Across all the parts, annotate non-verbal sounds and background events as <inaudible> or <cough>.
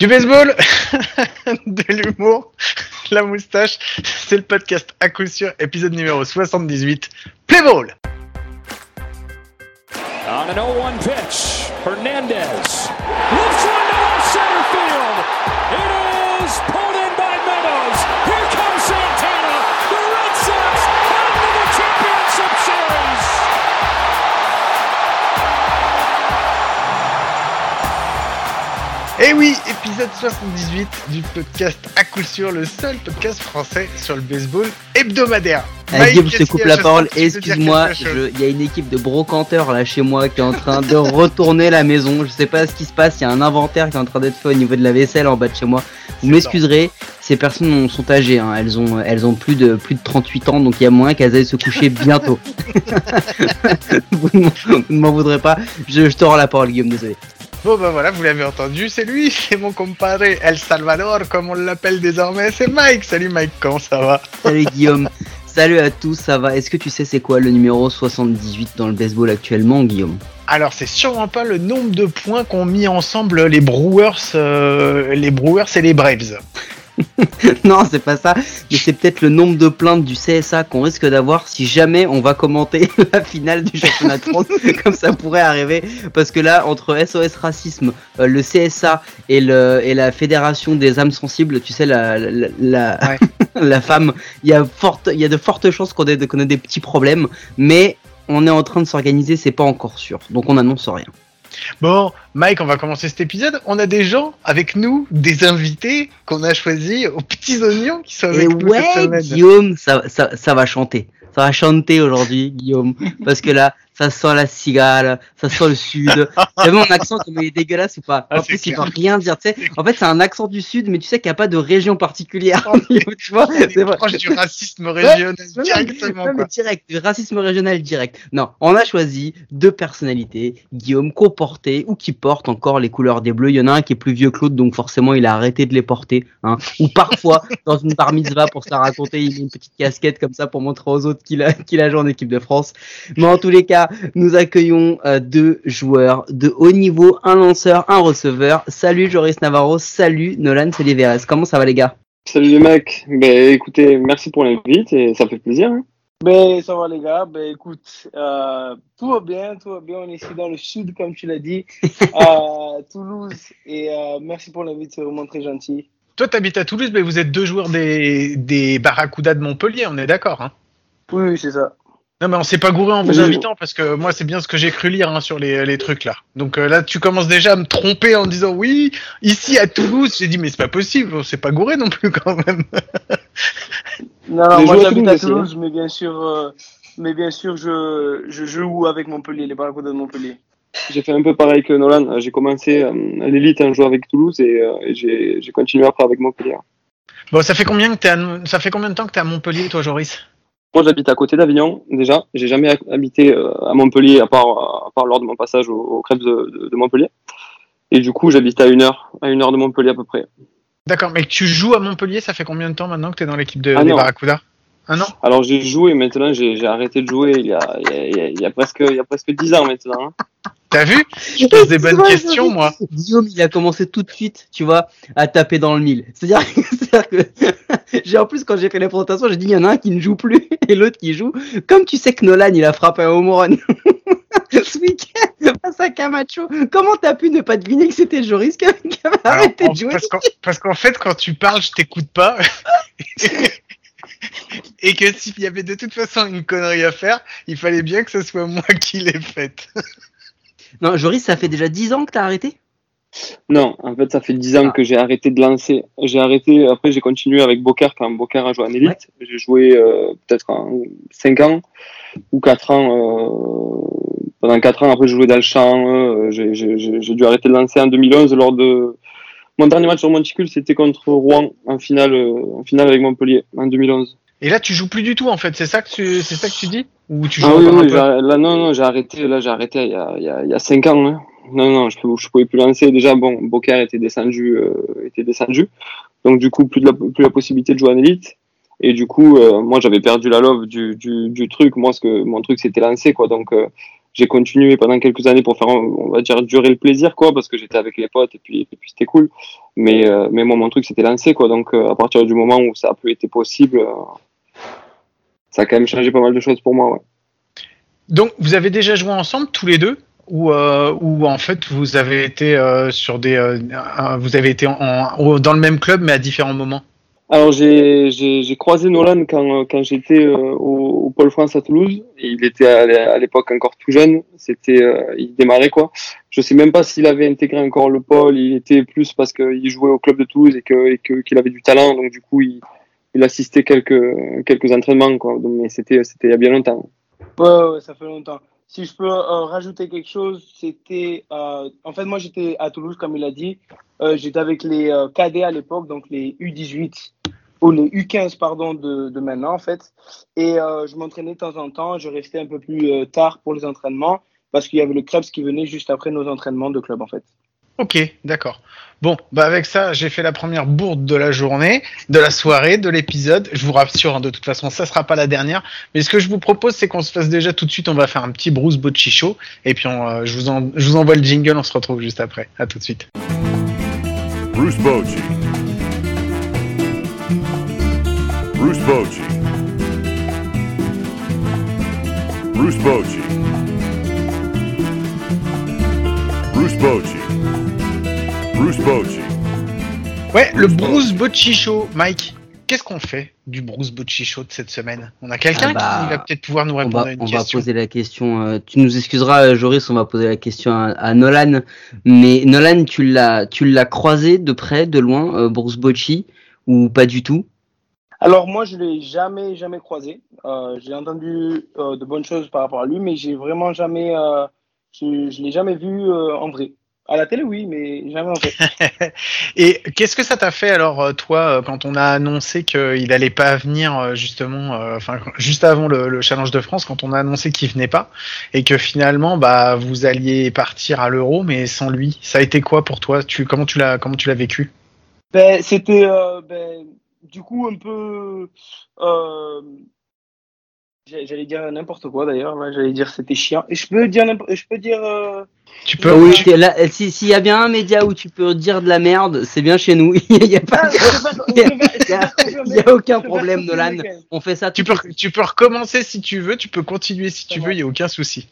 Du baseball, <laughs> de l'humour, la moustache, c'est le podcast à coup sûr, épisode numéro 78, Play Ball. On an 0-1 pitch, Hernandez. Lifts Et oui, épisode 78 du podcast à coup sûr, le seul podcast français sur le baseball hebdomadaire. Mike, Guillaume, je te coupe la parole. Excuse-moi, il y a une équipe de brocanteurs là chez moi qui est en train de retourner la maison. Je sais pas ce qui se passe. Il y a un inventaire qui est en train d'être fait au niveau de la vaisselle en bas de chez moi. Vous m'excuserez, ces personnes sont âgées. hein. Elles ont, elles ont plus de plus de 38 ans, donc il y a moyen qu'elles aillent se coucher bientôt. <laughs> <laughs> ne vous ne m'en voudrez pas. Je, je te rends la parole, Guillaume. Désolé. Bon bah voilà, vous l'avez entendu, c'est lui, <laughs> c'est mon compadre El Salvador, comme on l'appelle désormais, c'est Mike. Salut Mike, comment ça va? Salut Guillaume. Salut à tous. Ça va? Est-ce que tu sais c'est quoi le numéro 78 dans le baseball actuellement, Guillaume? Alors c'est sûrement pas le nombre de points qu'ont mis ensemble les Brewers, euh, les Brewers et les Braves. <laughs> Non, c'est pas ça, mais c'est peut-être le nombre de plaintes du CSA qu'on risque d'avoir si jamais on va commenter <laughs> la finale du championnat de France, <laughs> comme ça pourrait arriver, parce que là, entre SOS Racisme, euh, le CSA et, le, et la Fédération des âmes sensibles, tu sais, la, la, la, Ouais. la femme, il y, a forte, il y a de fortes chances qu'on ait, qu'on ait des petits problèmes, mais on est en train de s'organiser, c'est pas encore sûr, donc on annonce rien. Bon, Mike, on va commencer cet épisode. On a des gens avec nous, des invités qu'on a choisis aux petits oignons qui sont Et avec nous cette ouais, semaine. Guillaume, ça, ça, ça va chanter. Ça va chanter aujourd'hui, Guillaume. Parce que là, ça sent la cigale, ça sent le sud. T'as vu mon accent, comment il est dégueulasse ou pas Ah, En plus, il clair. veut rien dire. Tu sais, en fait, c'est un accent du sud, mais tu sais qu'il n'y a pas de région particulière. Oh, <laughs> tu vois, c'est proche du racisme régional directement. non, mais direct, du racisme régional direct. Non, on a choisi deux personnalités, Guillaume, qui ont porté ou qui portent encore les couleurs des bleus. Il y en a un qui est plus vieux que l'autre, donc forcément il a arrêté de les porter. Hein. Ou parfois, <laughs> dans une bar mitzvah, pour se la raconter, il met une petite casquette comme ça pour montrer aux autres qu'il a, qu'il a joué en équipe de France. Mais en tous les cas, nous accueillons euh, deux joueurs de haut niveau, un lanceur, un receveur. Salut Joris Navarro, salut Nolan Seliveres. Comment ça va les gars? Salut les mecs, ben écoutez, merci pour l'invite et ça fait plaisir. hein. Ben, ça va les gars, ben écoute, euh, tout va bien, tout va bien, on est ici dans le sud comme tu l'as dit, <laughs> à Toulouse, et euh, merci pour l'invite, c'est vraiment très gentil. Toi, t'habites à Toulouse, mais vous êtes deux joueurs des, des Barracuda de Montpellier, on est d'accord. Hein? Oui, oui, c'est ça. Non, mais on s'est pas gouré en vous invitant parce que moi, c'est bien ce que j'ai cru lire hein, sur les, les trucs là. Donc euh, là, tu commences déjà à me tromper en disant oui, ici à Toulouse. J'ai dit, mais c'est pas possible, on s'est pas gouré non plus quand même. <laughs> Non, non, Les moi j'habite à Toulouse, mais bien sûr, euh, mais bien sûr, je, je joue avec Montpellier, les Barracudas de Montpellier. J'ai fait un peu pareil que Nolan, j'ai commencé euh, à l'élite en jouant avec Toulouse et, euh, et j'ai j'ai continué après avec Montpellier. Bon, ça fait combien que t'es à... ça fait combien de temps que t'es à Montpellier, toi, Joris? Moi j'habite à côté d'Avignon déjà, j'ai jamais habité euh, à Montpellier à part, à part lors de mon passage au, au Crêpes de, de- de Montpellier. Et du coup j'habite à une heure, à une heure de Montpellier à peu près. D'accord, mais tu joues à Montpellier, ça fait combien de temps maintenant que t'es dans l'équipe de, Ah des. Barracuda? Un an? Alors j'ai joué maintenant, j'ai arrêté de jouer il y a, il y a, il y a- il y a presque il y a presque 10 ans maintenant. hein. T'as vu? Je pose des bonnes questions, moi. Guillaume, il a commencé tout de suite, tu vois, à taper dans le mille. C'est-à-dire <laughs> c'est-à-dire que j'ai en plus quand j'ai fait la présentation, j'ai dit il y en a un qui ne joue plus <laughs> et l'autre qui joue. Comme tu sais que Nolan, il a frappé un home run <laughs> ce week-end face à Camacho. Comment t'as pu ne pas deviner que c'était Joris qui avait, de jouer parce qu'en parce qu'en fait, quand tu parles, je t'écoute pas. Et que s'il y avait de toute façon une connerie à faire, il fallait bien que ce soit moi qui l'ai faite. Non, Joris, ça fait déjà 10 ans que t'as arrêté? Non, en fait, ça fait 10 ans Ah. que j'ai arrêté de lancer. J'ai arrêté, après, j'ai continué avec Bocard quand Bocard a joué en élite. J'ai joué euh, peut-être en 5 ans ou 4 ans. euh, pendant 4 ans, après, j'ai joué dans le champ. euh, j'ai- dû arrêter de lancer en 2011 lors de. Mon dernier match sur Monticule, c'était contre Rouen en finale, en finale avec Montpellier en 2011. Et là, tu joues plus du tout, en fait. C'est ça que tu, c'est ça que tu dis? Ou tu joues Ah oui, oui, là, non, non, j'ai arrêté, là, j'ai arrêté il y a, il y a, il y a 5 ans. hein. Non, non, je, je pouvais plus lancer. Déjà, bon, Bocard était descendu, euh, était descendu. Donc, du coup, plus, de la, plus la possibilité de jouer en élite. Et du coup, euh, moi, j'avais perdu la love du, du, du truc. Moi, ce que, mon truc, c'était lancer, quoi. Donc, euh, j'ai continué pendant quelques années pour faire, on va dire, durer le plaisir, quoi, parce que j'étais avec les potes et puis, et puis c'était cool. Mais, euh, mais moi, mon truc, c'était lancé, quoi. Donc, à partir du moment où ça a plus été possible, ça a quand même changé pas mal de choses pour moi, ouais. Donc, vous avez déjà joué ensemble tous les deux ou, euh, ou en fait vous avez été euh, sur des euh, vous avez été en, en- dans le même club mais à différents moments? Alors j'ai croisé Nolan quand quand j'étais au, au Pôle France à Toulouse. Et il était à l'é- à l'époque encore tout jeune. C'était il démarrait quoi. Je sais même pas s'il avait intégré encore le pôle. Il était plus parce qu'il jouait au club de Toulouse et que et que qu'il avait du talent. Donc du coup il il assistait quelques quelques entraînements quoi. Mais c'était il y a bien longtemps. Ouais, ça fait longtemps. Si je peux euh, rajouter quelque chose, c'était. euh, en fait, moi, j'étais à Toulouse, comme il a dit. Euh, j'étais avec les cadets à l'époque, donc les U18 ou les U15, pardon, de, de maintenant, en fait. Et je m'entraînais de temps en temps. Je restais un peu plus tard pour les entraînements parce qu'il y avait le Krebs qui venait juste après nos entraînements de club, en fait. Ok, d'accord. Bon, bah avec ça, j'ai fait la première bourde de la journée, de la soirée, de l'épisode. Je vous rassure, hein, de toute façon, ça sera pas la dernière. Mais ce que je vous propose, c'est qu'on se fasse déjà tout de suite. On va faire un petit Bruce Bocci show, et puis on, euh, je vous envoie le jingle. On se retrouve juste après. À tout de suite. Bruce. Bruce. Bruce Bochy. Bruce Bochy. Bruce Bochy. Ouais, le Bruce Bocci show, Mike. Qu'est-ce qu'on fait du Bruce Bocci show de cette semaine? On a quelqu'un Ah bah, qui va peut-être pouvoir nous On répondre va, à une on va question. poser la question. euh, tu nous excuseras, euh, Joris, on va poser la question à, à Nolan. Mais Nolan, tu l'as, tu l'as croisé de près, de loin, euh, Bruce Bocci, ou pas du tout? Alors moi, je l'ai jamais, jamais croisé. Euh, j'ai entendu euh, de bonnes choses par rapport à lui, mais j'ai vraiment jamais, euh, je, je l'ai jamais vu euh, en vrai. À la télé, oui, mais jamais en vrai. <laughs> Et qu'est-ce que ça t'a fait alors, euh, toi, euh, quand on a annoncé qu'il allait pas venir euh, justement, euh, enfin juste avant le, le Challenge de France, quand on a annoncé qu'il venait pas, et que finalement, bah, vous alliez partir à l'Euro, mais sans lui. Ça a été quoi pour toi? Tu comment tu l'as comment tu l'as vécu? Ben, c'était euh, ben, du coup un peu. Euh, j'allais dire n'importe quoi d'ailleurs. J'allais dire c'était chiant. Et je peux dire, n'importe- je peux dire. euh, Tu peux. Oui, euh, si- s'il y a bien un média où tu peux dire de la merde, c'est bien chez nous. <laughs> Il y a pas, ah, il y a- aucun problème, Nolan. On fait ça. Tu tout peux, tu peux recommencer si tu veux, tu peux continuer si Ça tu veux, il y a aucun souci.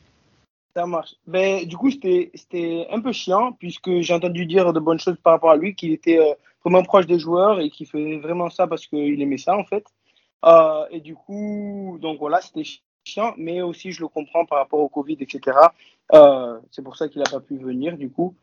Ça marche. Ben, du coup, c'était c'était un peu chiant puisque j'ai entendu dire de bonnes choses par rapport à lui, qu'il était euh, vraiment proche des joueurs et qu'il faisait vraiment ça parce qu'il aimait ça en fait. Euh, et du coup, donc voilà, c'était chiant, mais aussi je le comprends par rapport au Covid, etc. Euh, c'est pour ça qu'il n'a pas pu venir du coup.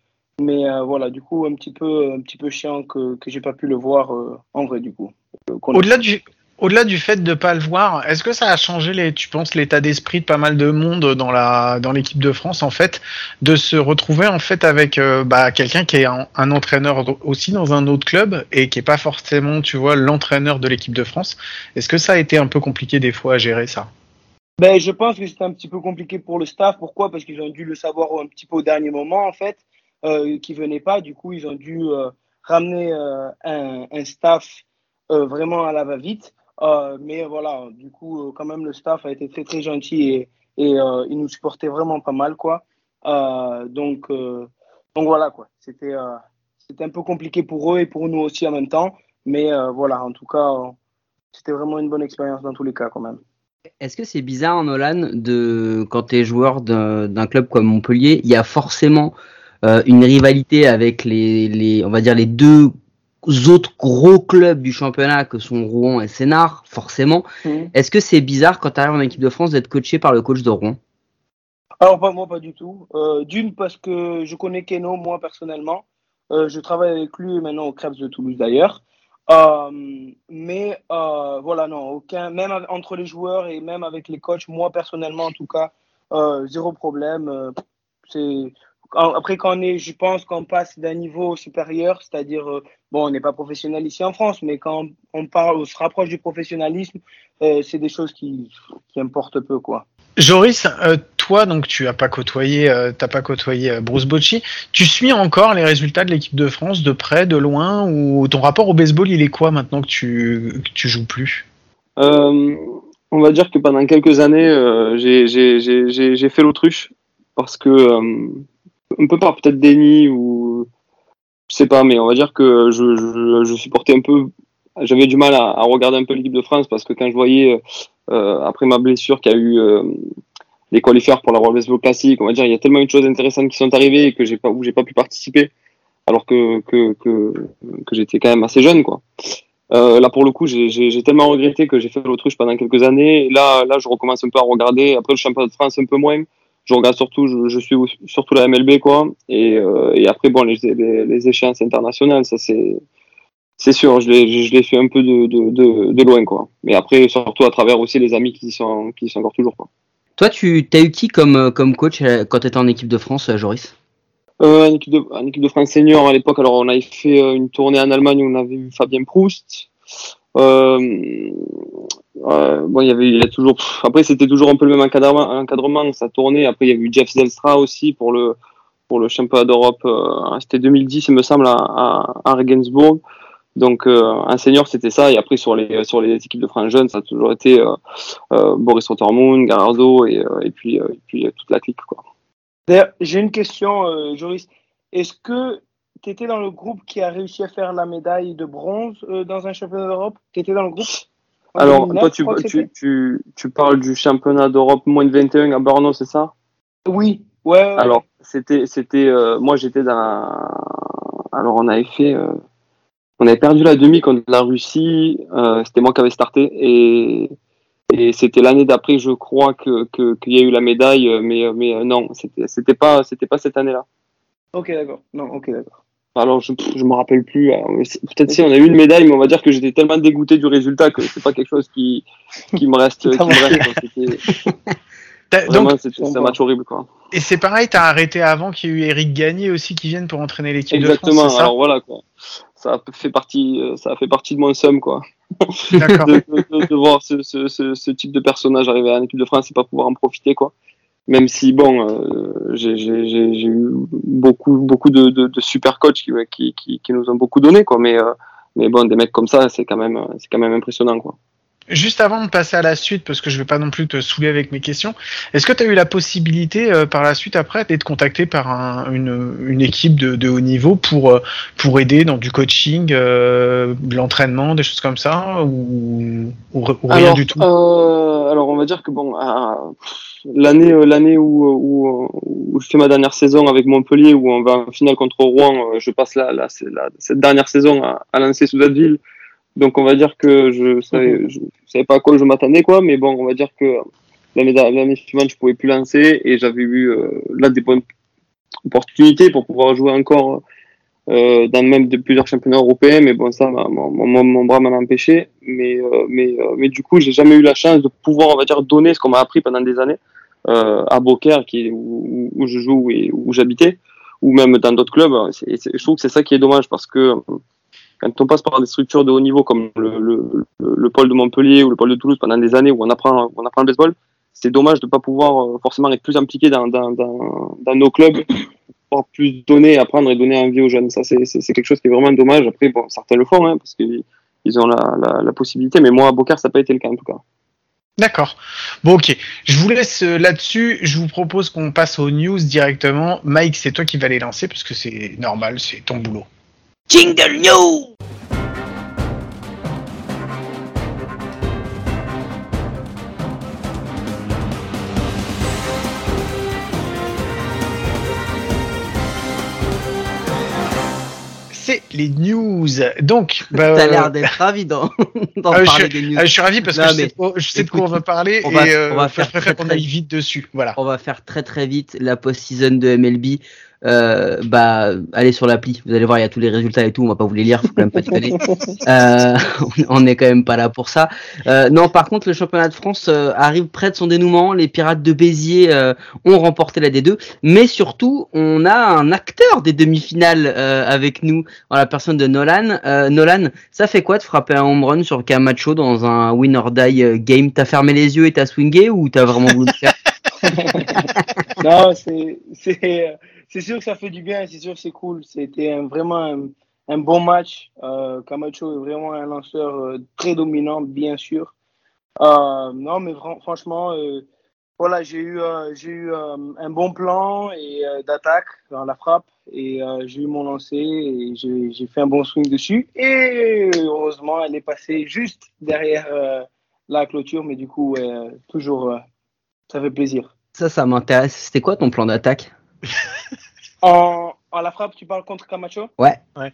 Mais euh, voilà, du coup, un petit peu, un petit peu chiant que que j'ai pas pu le voir en vrai du coup. Au-delà du, au-delà du fait de pas le voir, est-ce que ça a changé les, tu penses, l'état d'esprit de pas mal de monde dans la, dans l'équipe de France en fait, de se retrouver en fait avec euh, bah, quelqu'un qui est un, entraîneur aussi dans un autre club et qui est pas forcément, tu vois, l'entraîneur de l'équipe de France? Est-ce que ça a été un peu compliqué des fois à gérer ça? Ben, je pense que c'était un petit peu compliqué pour le staff. Pourquoi? Parce qu'ils ont dû le savoir un petit peu au dernier moment, en fait, euh, qui venait pas. Du coup, ils ont dû euh, ramener euh, un, un staff vraiment à la va-vite. Euh, mais voilà, du coup, euh, quand même, le staff a été très très gentil et, et euh, il nous supportait vraiment pas mal, quoi. Donc, donc voilà, quoi. C'était un peu compliqué pour eux et pour nous aussi en même temps. Mais voilà, en tout cas, c'était vraiment une bonne expérience dans tous les cas, quand même. Est-ce que c'est bizarre, Nolan, de quand tu es joueur d'un club comme Montpellier, il y a forcément une rivalité avec les, les, on va dire les deux autres gros clubs du championnat que sont Rouen et Sénart, forcément. Est-ce que c'est bizarre quand tu arrives en équipe de France d'être coaché par le coach de Rouen? Alors, pas moi, pas du tout. Euh, D'une, parce que je connais Keno, moi, personnellement. Euh, je travaille avec lui maintenant au Krebs de Toulouse, d'ailleurs. Euh, mais voilà, non, aucun, même entre les joueurs et même avec les coachs, moi, personnellement, en tout cas, zéro problème. C'est Après, quand on est, je pense qu'on passe d'un niveau supérieur, c'est-à-dire, euh, bon, on n'est pas professionnel ici en France, mais quand on parle, on se rapproche du professionnalisme, euh, c'est des choses qui, qui importent peu, quoi. Joris, euh, toi, donc tu as pas côtoyé, euh, t'as pas côtoyé euh, Bruce Bocci. Tu suis encore les résultats de l'équipe de France de près, de loin, ou ton rapport au baseball, il est quoi maintenant que tu que tu joues plus? Euh, on va dire que pendant quelques années, euh, j'ai j'ai- j'ai- j'ai- j'ai fait l'autruche. parce que euh, un peu par peut-être déni ou je sais pas, mais on va dire que je, je, supportais un peu. J'avais du mal à, regarder un peu l'équipe de France parce que quand je voyais euh, après ma blessure qu'il y a eu euh, les qualifiers pour la World Baseball Classic, on va dire il y a tellement de choses intéressantes qui sont arrivées que j'ai pas où j'ai pas pu participer alors que que que, que j'étais quand même assez jeune quoi. Euh, là pour le coup j'ai tellement regretté que j'ai fait l'autruche pendant quelques années. Là là je recommence un peu à regarder. Après le championnat de France un peu moins. Je regarde surtout je, je suis surtout la MLB quoi. Et euh, et après bon les les, les échéances internationales ça c'est c'est sûr, je l'ai, fait un peu de, de, de, de loin, quoi. Mais après, surtout à travers aussi les amis qui sont, qui sont encore toujours, quoi. Toi, tu as eu qui comme, comme coach euh, quand tu étais en équipe de France, euh, Joris? Euh, en équipe de, en équipe de France senior à l'époque, alors on avait fait une tournée en Allemagne où on avait eu Fabien Proust. Euh, euh, bon, il y avait, il a toujours. après, c'était toujours un peu le même encadrement, encadrement ça tournait. Après, il y avait eu Jeff Zelstra aussi pour le pour le championnat d'Europe. euh, c'était 2010, il me semble, à, Regensburg. Donc, un senior, c'était ça. Et après, sur les sur les équipes de France jeunes, ça a toujours été Boris Rottermund, Garardo et, et puis et puis toute la clique, quoi. J'ai une question, Joris. Est-ce que tu étais dans le groupe qui a réussi à faire la médaille de bronze euh, dans un championnat d'Europe? Tu étais dans le groupe? Alors, 2009, toi, tu, tu, tu, tu parles du championnat d'Europe moins de 21 à Brno, c'est ça? Oui, ouais. Alors, c'était, c'était, euh, moi, j'étais dans. Alors, on avait fait. euh, On avait perdu la demi contre la Russie. c'était moi qui avais starté. Et, et c'était l'année d'après, je crois, que, que, qu'il y a eu la médaille. Mais, mais non, c'était, c'était, pas, c'était pas cette année-là. Ok, d'accord. Non, ok, d'accord. Alors, je, je me rappelle plus. c'est- Peut-être si on a eu une médaille, mais on va dire que j'étais tellement dégoûté du résultat que c'est pas quelque chose qui, qui me reste. <laughs> qui me reste <laughs> vraiment, c'était un match horrible, quoi. et c'est pareil, t'as arrêté avant qu'il y ait eu Eric Gagné aussi qui vienne pour entraîner l'équipe de Exactement. France, ça Alors voilà quoi. Ça fait partie, euh, ça fait partie de mon somme quoi. D'accord. <laughs> De, de- de- de voir ce, ce, ce, ce type de personnage arriver à l'équipe de France et pas pouvoir en profiter quoi. Même si bon, euh, j'ai eu beaucoup beaucoup de, de, de super coachs qui, qui, qui, qui nous ont beaucoup donné quoi. Mais euh, mais bon, des mecs comme ça, c'est quand même c'est quand même impressionnant quoi. Juste avant de passer à la suite, parce que je vais pas non plus te saouler avec mes questions, est-ce que tu as eu la possibilité euh, par la suite après d'être contacté par un- une, une équipe de, de haut niveau pour, euh, pour aider dans du coaching, euh, de l'entraînement, des choses comme ça, ou, ou, ou rien alors, du tout? euh, alors on va dire que bon, l'année euh, l'année où, où, où je fais ma dernière saison avec Montpellier, où on va en finale contre Rouen, euh, je passe la, la, la- cette dernière saison à, à lancer sous ville. Donc on va dire que je savais, je savais pas à quoi je m'attendais quoi, mais bon, on va dire que l'année suivante je pouvais plus lancer et j'avais eu euh, là des bonnes opportunités pour pouvoir jouer encore euh, dans même de plusieurs championnats européens, mais bon, ça, mon, mon, mon bras m'en empêché. Mais, euh, mais, mais du coup, j'ai jamais eu la chance de pouvoir, on va dire, donner ce qu'on m'a appris pendant des années à Beaucaire, qui où, où je joue et où j'habitais, ou même dans d'autres clubs. C'est- je trouve que c'est ça qui est dommage parce que quand on passe par des structures de haut niveau comme le, le, le, le pôle de Montpellier ou le pôle de Toulouse pendant des années où on apprend, le baseball, c'est dommage de ne pas pouvoir euh, forcément être plus impliqué dans, nos clubs pouvoir plus donner, apprendre et donner envie aux jeunes. Ça, c'est quelque chose qui est vraiment dommage. Après, bon, certains le font, hein, parce qu'ils ils ont la, possibilité, mais moi, à Beaucaire, ça n'a pas été le cas, en tout cas. D'accord. Bon, ok. Je vous laisse euh, là-dessus. Je vous propose qu'on passe aux news directement. Mike, c'est toi qui vas les lancer parce que c'est normal, c'est ton boulot. Jingle New C'est les news. Donc, <laughs> bah, T'as euh, l'air d'être ravi d'en <laughs> d'en Ah, je, parler suis, des news. ah, je suis ravi parce Non, que je mais sais, de quoi- je sais de quoi on écoute, va parler on va- et euh, on va je faire préfère très, qu'on très- aille vite dessus. Voilà. On va faire très très vite la post-season de MLB. Euh, bah, allez sur l'appli, vous allez voir, il y a tous les résultats et tout. On va pas vous les lire, faut quand même pas déconner. <laughs> Euh, on n'est quand même pas là pour ça. Euh, non, par contre, le championnat de France euh, arrive près de son dénouement. Les Pirates de Béziers euh, ont remporté la D2, mais surtout, on a un acteur des demi-finales euh, avec nous, en la personne de Nolan. Euh, Nolan, ça fait quoi de frapper un home run sur Camacho dans un win or die game? T'as fermé les yeux et t'as swingé ou t'as vraiment voulu le faire? <laughs> non, c'est sûr que ça fait du bien, c'est sûr que c'est cool. C'était vraiment un, bon match. Euh, Camacho est vraiment un lanceur euh, très dominant, bien sûr. Euh, non, mais fran- franchement, Voilà, j'ai eu, eu un bon plan d'attaque dans la frappe et j'ai eu mon lancer et j'ai fait un bon swing dessus et heureusement elle est passée juste derrière la clôture mais du coup toujours ça fait plaisir. Ça, ça m'intéresse. C'était quoi ton plan d'attaque <laughs> En, en la frappe tu parles contre Camacho Ouais. Ouais.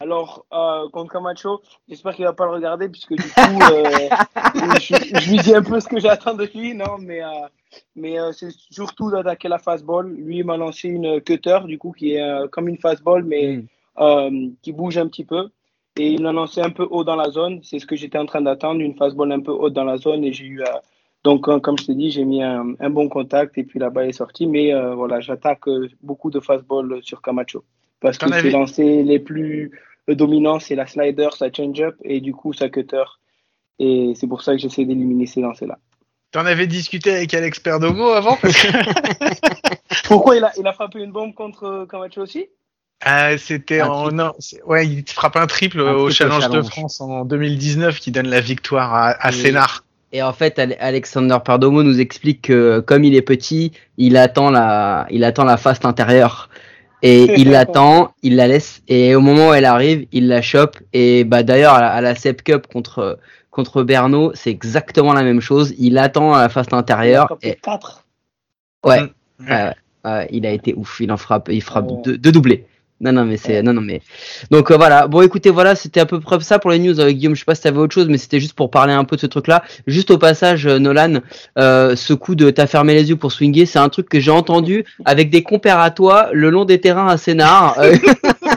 Alors euh, contre Camacho j'espère qu'il va pas le regarder puisque du coup euh, <laughs> je, je lui dis un peu ce que j'attends de lui non mais euh, mais euh, c'est surtout d'attaquer la fastball. Lui il m'a lancé une cutter du coup qui est euh, comme une fastball mais Mm. euh, qui bouge un petit peu. Et il l'a lancé un peu haut dans la zone. C'est ce que j'étais en train d'attendre, une fastball un peu haute dans la zone. Et j'ai eu, euh, donc, euh, comme je t'ai dit, j'ai mis un, un bon contact et puis la balle est sortie. Mais euh, voilà, j'attaque euh, beaucoup de fastball sur Camacho. Parce que ses lancers les plus euh, dominants, c'est la slider, sa change-up et du coup sa cutter. Et c'est pour ça que j'essaie d'éliminer ces lancers-là. T'en avais discuté avec Alex Perdomo avant parce que <laughs> Pourquoi il a, il a frappé une bombe contre euh, Camacho aussi? Ah, c'était en non, ouais, il frappe un triple Un au triple challenge, de challenge. France en 2019 qui donne la victoire à, à Sénart. Et en fait, Ale- Alexander Perdomo nous explique que comme il est petit, il attend la, il attend la face intérieure. Et <laughs> il l'attend, il la laisse, et au moment où elle arrive, il la chope. Et bah d'ailleurs, à la, à la Sep Cup contre, contre Berno, c'est exactement la même chose. Il attend à la face Il a intérieure. Et, quatre. ouais, Mm. ouais, il a été ouf. Il en frappe, il frappe deux doublés. Non, non, mais c'est, non, non, mais. Donc euh, voilà. Bon, écoutez, voilà, c'était à peu près ça pour les news. Euh, Guillaume, je sais pas si t'avais autre chose, mais c'était juste pour parler un peu de ce truc-là. Juste au passage, euh, Nolan, euh, ce coup de t'as fermé les yeux pour swinger, c'est un truc que j'ai entendu avec des compères à toi le long des terrains à Sénart. <laughs>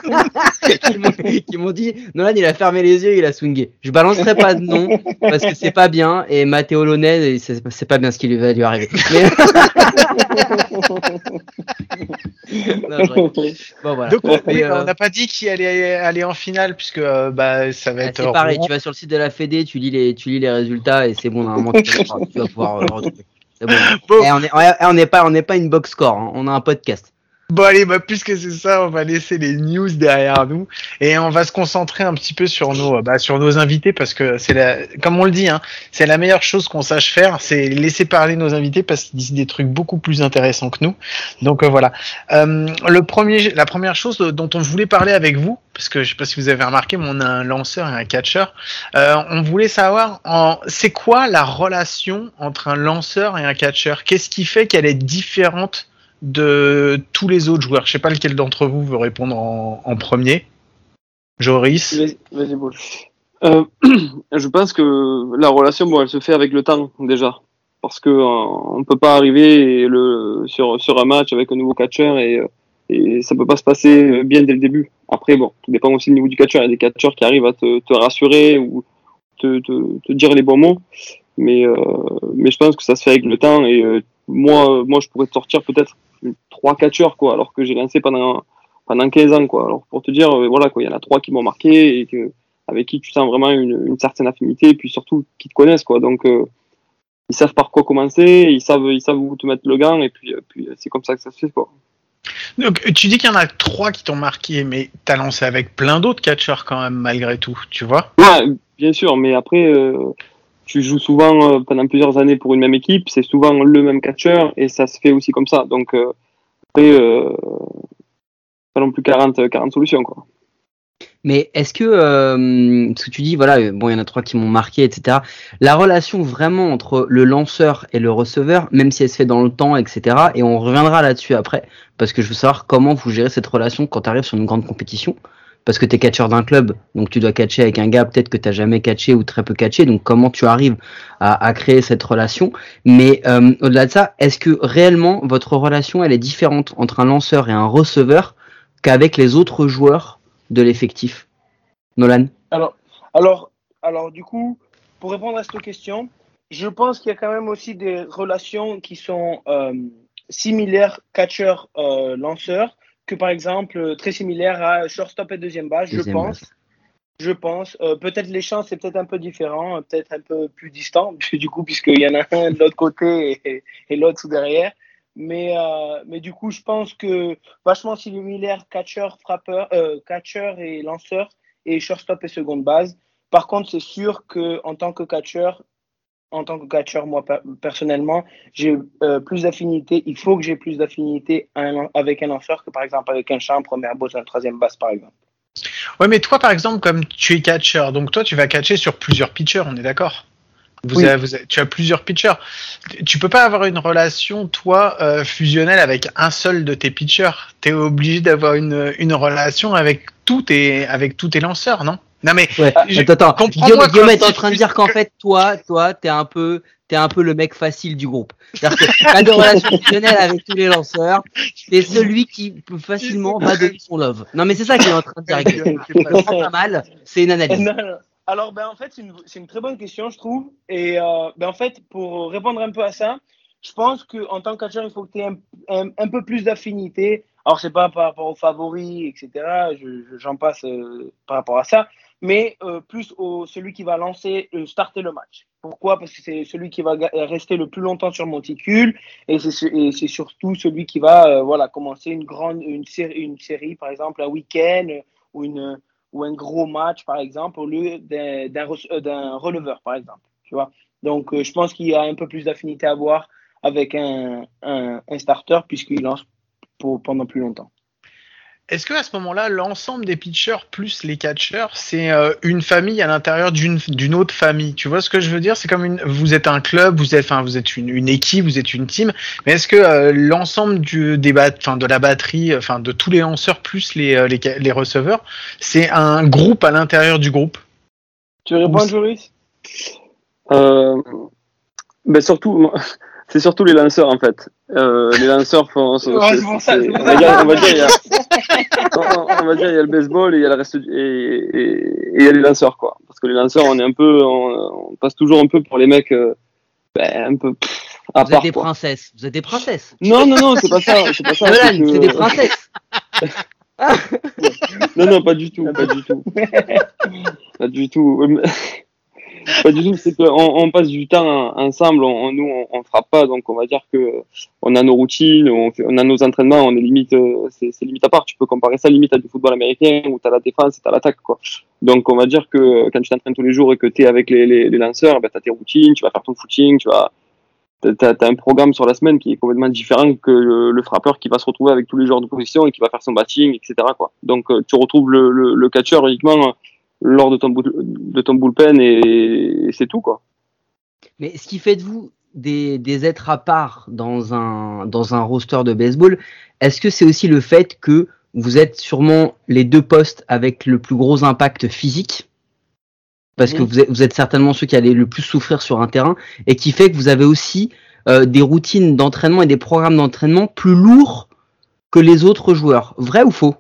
<laughs> <laughs> qui m'ont- dit Nolan, il a fermé les yeux, il a swingé. Je balancerai pas de nom parce que c'est pas bien et Matteo Lonnet, c'est pas bien ce qui lui va lui arriver. Mais- <laughs> Non. Bon, voilà. Donc on euh, n'a pas dit qui allait aller en finale puisque euh, bah ça va Ah, être c'est pareil, tu vas sur le site de la Fédé, tu lis les, tu lis les résultats et c'est bon, normalement tu vas pouvoir, tu vas pouvoir, euh, retrouver. C'est bon. Bon. Eh, on est, on est- on n'est pas, on n'est pas une box score, hein, on a un podcast. Bon allez, bah, puisque c'est ça, on va laisser les news derrière nous et on va se concentrer un petit peu sur nos, bah, sur nos invités parce que c'est la, comme on le dit, hein, c'est la meilleure chose qu'on sache faire, c'est laisser parler nos invités parce qu'ils disent des trucs beaucoup plus intéressants que nous. Donc euh, voilà. Euh, le premier, la première chose dont on voulait parler avec vous, parce que je sais pas si vous avez remarqué, mais on a un lanceur et un catcheur. Euh, on voulait savoir, en, c'est quoi la relation entre un lanceur et un catcheur? Qu'est-ce qui fait qu'elle est différente de tous les autres joueurs Je sais pas lequel d'entre vous veut répondre en, premier. Joris. Vas-y. Euh, <clears throat> je pense que la relation, bon, elle se fait avec le temps déjà, parce que euh, on peut pas arriver le, sur sur un match avec un nouveau catcheur et euh, et ça peut pas se passer bien dès le début. Après, bon, tout dépend aussi du niveau du catcheur. Il y a des catcheurs qui arrivent à te, te rassurer ou te, te, dire les bons mots, mais mais je pense que ça se fait avec le temps. Et moi, moi, je pourrais te sortir peut-être trois catcheurs quoi, alors que j'ai lancé pendant pendant 15 ans quoi. Alors pour te dire, euh, voilà quoi, il y en a trois qui m'ont marqué et que avec qui tu sens vraiment une, une certaine affinité, et puis surtout qui te connaissent quoi. Donc euh, ils savent par quoi commencer, ils savent ils savent où te mettre le gant et puis euh, puis c'est comme ça que ça se fait quoi. Donc, tu dis qu'il y en a trois qui t'ont marqué, mais t'as lancé avec plein d'autres catcheurs quand même, malgré tout, tu vois? Ouais, bien sûr, mais après euh, tu joues souvent euh, pendant plusieurs années pour une même équipe, c'est souvent le même catcheur et ça se fait aussi comme ça. Donc euh, après euh, pas non plus 40 40 solutions quoi. Mais est-ce que, ce que tu dis, voilà, bon, il y en a trois qui m'ont marqué, etc. La relation vraiment entre le lanceur et le receveur, même si elle se fait dans le temps, etc. Et on reviendra là-dessus après, parce que je veux savoir comment vous gérez cette relation quand tu arrives sur une grande compétition. Parce que tu es catcheur d'un club, donc tu dois catcher avec un gars peut-être que tu jamais catché ou très peu catché. Donc comment tu arrives à, à créer cette relation? Mais euh, au-delà de ça, est-ce que réellement votre relation elle est différente entre un lanceur et un receveur qu'avec les autres joueurs de l'effectif? Nolan? Alors, alors, alors, du coup, pour répondre à cette question, je pense qu'il y a quand même aussi des relations qui sont euh, similaires catcheur-lanceur, que par exemple, euh, très similaires à shortstop et deuxième base, je pense. Je pense. Euh, peut-être les champs, c'est peut-être un peu différent, euh, peut-être un peu plus distant, <laughs> du coup, puisqu'il y en a un de l'autre côté et, et l'autre derrière. Mais, euh, mais du coup, je pense que vachement similaire catcheur, frappeur, euh, catcheur et lanceur et shortstop et seconde base. Par contre, c'est sûr que en tant que catcheur, en tant que catcheur, moi per- personnellement, j'ai euh, plus d'affinité. Il faut que j'ai plus d'affinité avec un lanceur que par exemple avec un champ, première bosse, un troisième basse, par exemple. Ouais, mais toi, par exemple, comme tu es catcher, donc toi, tu vas catcher sur plusieurs pitchers, on est d'accord? Vous Oui. avez- vous avez- tu as plusieurs pitchers. Tu peux pas avoir une relation, toi, euh, fusionnelle avec un seul de tes pitchers? Tu es obligé d'avoir une, une relation avec tous tes, avec tous tes lanceurs, non? Non, mais Ouais. je- Attends, attends. Guillaume, est en train de dire qu'en que- fait, toi, toi, t'es un peu, t'es un peu le mec facile du groupe. C'est-à-dire que t'as des relations fusionnelles avec tous les lanceurs. T'es celui qui peut facilement va donner son love. Non, mais c'est ça qu'il est en train de dire. Prends pas mal. C'est une analyse. Non, non. Alors, ben, en fait, c'est une, c'est une très bonne question, je trouve. Et euh, ben, en fait, pour répondre un peu à ça, je pense qu'en tant que catcheur, il faut que tu aies un, un, un peu plus d'affinité. Alors, c'est pas par rapport aux favoris, etc. Je- je- J'en passe euh, par rapport à ça. Mais euh, plus au celui qui va lancer, euh, starter le match. Pourquoi? Parce que c'est celui qui va rester le plus longtemps sur monticule. Et c'est surtout celui qui va euh, voilà, commencer une, grande, une, série, une série, par exemple, un week-end ou ou un gros match, par exemple, au lieu d'un releveur, par exemple. Tu vois? Donc, je pense qu'il y a un peu plus d'affinité à avoir avec un, un, un starter puisqu'il lance pour, pendant plus longtemps. Est-ce que à ce moment-là, l'ensemble des pitchers plus les catchers, c'est euh, une famille à l'intérieur d'une d'une autre famille? Tu vois ce que je veux dire? C'est comme une, vous êtes un club, vous êtes, enfin, vous êtes une, une équipe, vous êtes une team. Mais est-ce que euh, l'ensemble du des enfin, de la batterie, enfin, de tous les lanceurs plus les euh, les, receveurs, c'est un groupe à l'intérieur du groupe? Tu réponds, Joris? Euh, ben surtout, c'est surtout les lanceurs en fait. Euh, les lanceurs font. <laughs> c'est- Ouais, c'est pour ça, c'est- c'est pour on va dire, il y a, <laughs> on, on va dire, il y a le baseball et il y a le reste du- et, et, et il y a les lanceurs quoi. Parce que les lanceurs, on est un peu, on, on passe toujours un peu pour les mecs, euh, ben, un peu pff, à Vous êtes des quoi. princesses. Vous êtes des princesses. Non, non, non, c'est pas ça, c'est pas ça. C'est que- des princesses. <laughs> Non, non, pas du tout, pas du tout. pas du tout. Pas du tout, c'est qu'on on passe du temps ensemble, on, on- nous on, frappe pas, donc on va dire que on a nos routines, on, a nos entraînements, on est limite, euh, c'est limite à part. Tu peux comparer ça limite à du football américain où t'as la défense et t'as l'attaque, quoi. Donc on va dire que quand tu t'entraînes tous les jours et que t'es avec les, lanceurs, ben, t'as tes routines, tu vas faire ton footing, tu vas, t'as, un programme sur la semaine qui est complètement différent que le, frappeur qui va se retrouver avec tous les joueurs de position et qui va faire son batting, etc. Quoi. Donc euh, tu retrouves le, le, catcheur uniquement lors de ton, de ton bullpen et, et c'est tout quoi. Mais ce qui fait de vous des, des êtres à part dans un, dans un roster de baseball, est-ce que c'est aussi le fait que vous êtes sûrement les deux postes avec le plus gros impact physique? Parce que vous êtes, vous êtes certainement ceux qui allaient le plus souffrir sur un terrain et qui fait que vous avez aussi euh, des routines d'entraînement et des programmes d'entraînement plus lourds que les autres joueurs. Vrai ou faux?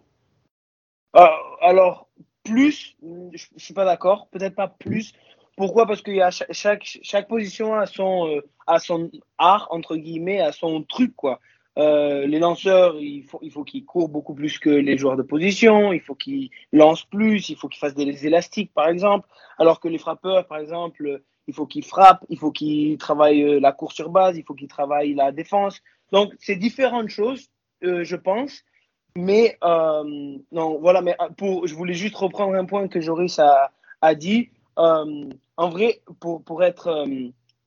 Euh, alors, plus, je, je suis pas d'accord, peut-être pas plus. Pourquoi? Parce qu'il y a chaque, chaque, position a son, euh, a son art, entre guillemets, a son truc, quoi. Euh, les lanceurs, il faut, il faut qu'ils courent beaucoup plus que les joueurs de position, il faut qu'ils lancent plus, il faut qu'ils fassent des élastiques, par exemple. Alors que les frappeurs, par exemple, il faut qu'ils frappent, il faut qu'ils travaillent euh, la course sur base, il faut qu'ils travaillent la défense. Donc, c'est différentes choses, je pense. Mais euh, non, voilà. Mais euh, pour, je voulais juste reprendre un point que Joris a, a dit. Euh, en vrai, pour pour être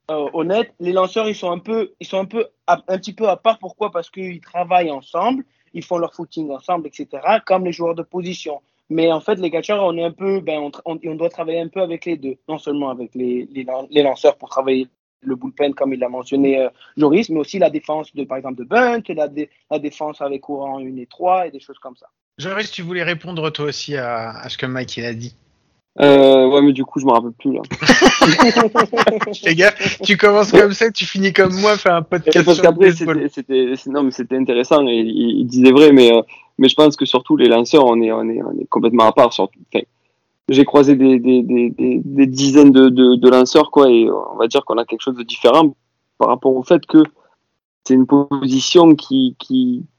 honnête, les lanceurs ils sont un peu ils sont un peu un petit peu à part. Pourquoi? Parce qu'ils travaillent ensemble, ils font leur footing ensemble, etc. Comme les joueurs de position. Mais en fait, les catcheurs, on est un peu, ben, on, on, doit travailler un peu avec les deux, non seulement avec les, les, les lanceurs pour travailler le bullpen comme il l'a mentionné euh, Joris, mais aussi la défense de par exemple de Bunt, la, dé- la défense avec courant 1 et 3 et des choses comme ça. Joris, tu voulais répondre toi aussi à, à ce que Mike il a dit. Euh, ouais, mais du coup je me rappelle plus là. <laughs> Fais gaffe, tu commences comme ça, tu finis comme moi, fais un podcast Parce qu'après c'était c'était c'est- non mais c'était intéressant et il, il disait vrai mais euh, mais je pense que surtout les lanceurs on est on est on est complètement à part surtout. J'ai croisé des, dizaines de, lanceurs quoi et on va dire qu'on a quelque chose de différent par rapport au fait que c'est une position qui,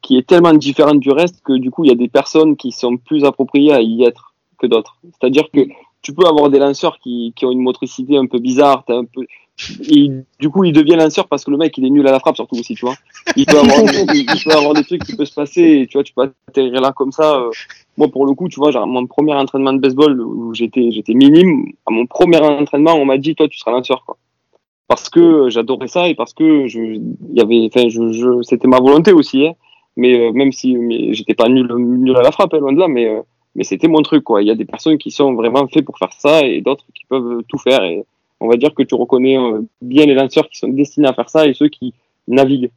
est tellement différente du reste que du coup il y a des personnes qui sont plus appropriées à y être que d'autres. C'est-à-dire que tu peux avoir des lanceurs qui, ont une motricité un peu bizarre, t'as un peu du coup il devient lanceur parce que le mec il est nul à la frappe surtout aussi tu vois. Il peut avoir des, trucs qui peuvent se passer et tu vois tu peux atterrir là comme ça. euh, moi pour le coup tu vois genre mon premier entraînement de baseball où j'étais j'étais minime à mon premier entraînement on m'a dit toi tu seras lanceur quoi. parce que j'adorais ça et parce que je, y avait, enfin, je, c'était ma volonté aussi. Hein. Mais euh, même si j'étais pas nul, à la frappe, hein, loin de là, mais, euh, mais c'était mon truc. Quoi. Il y a des personnes qui sont vraiment faites pour faire ça et d'autres qui peuvent tout faire. On va dire que tu reconnais euh, bien les lanceurs qui sont destinés à faire ça et ceux qui naviguent.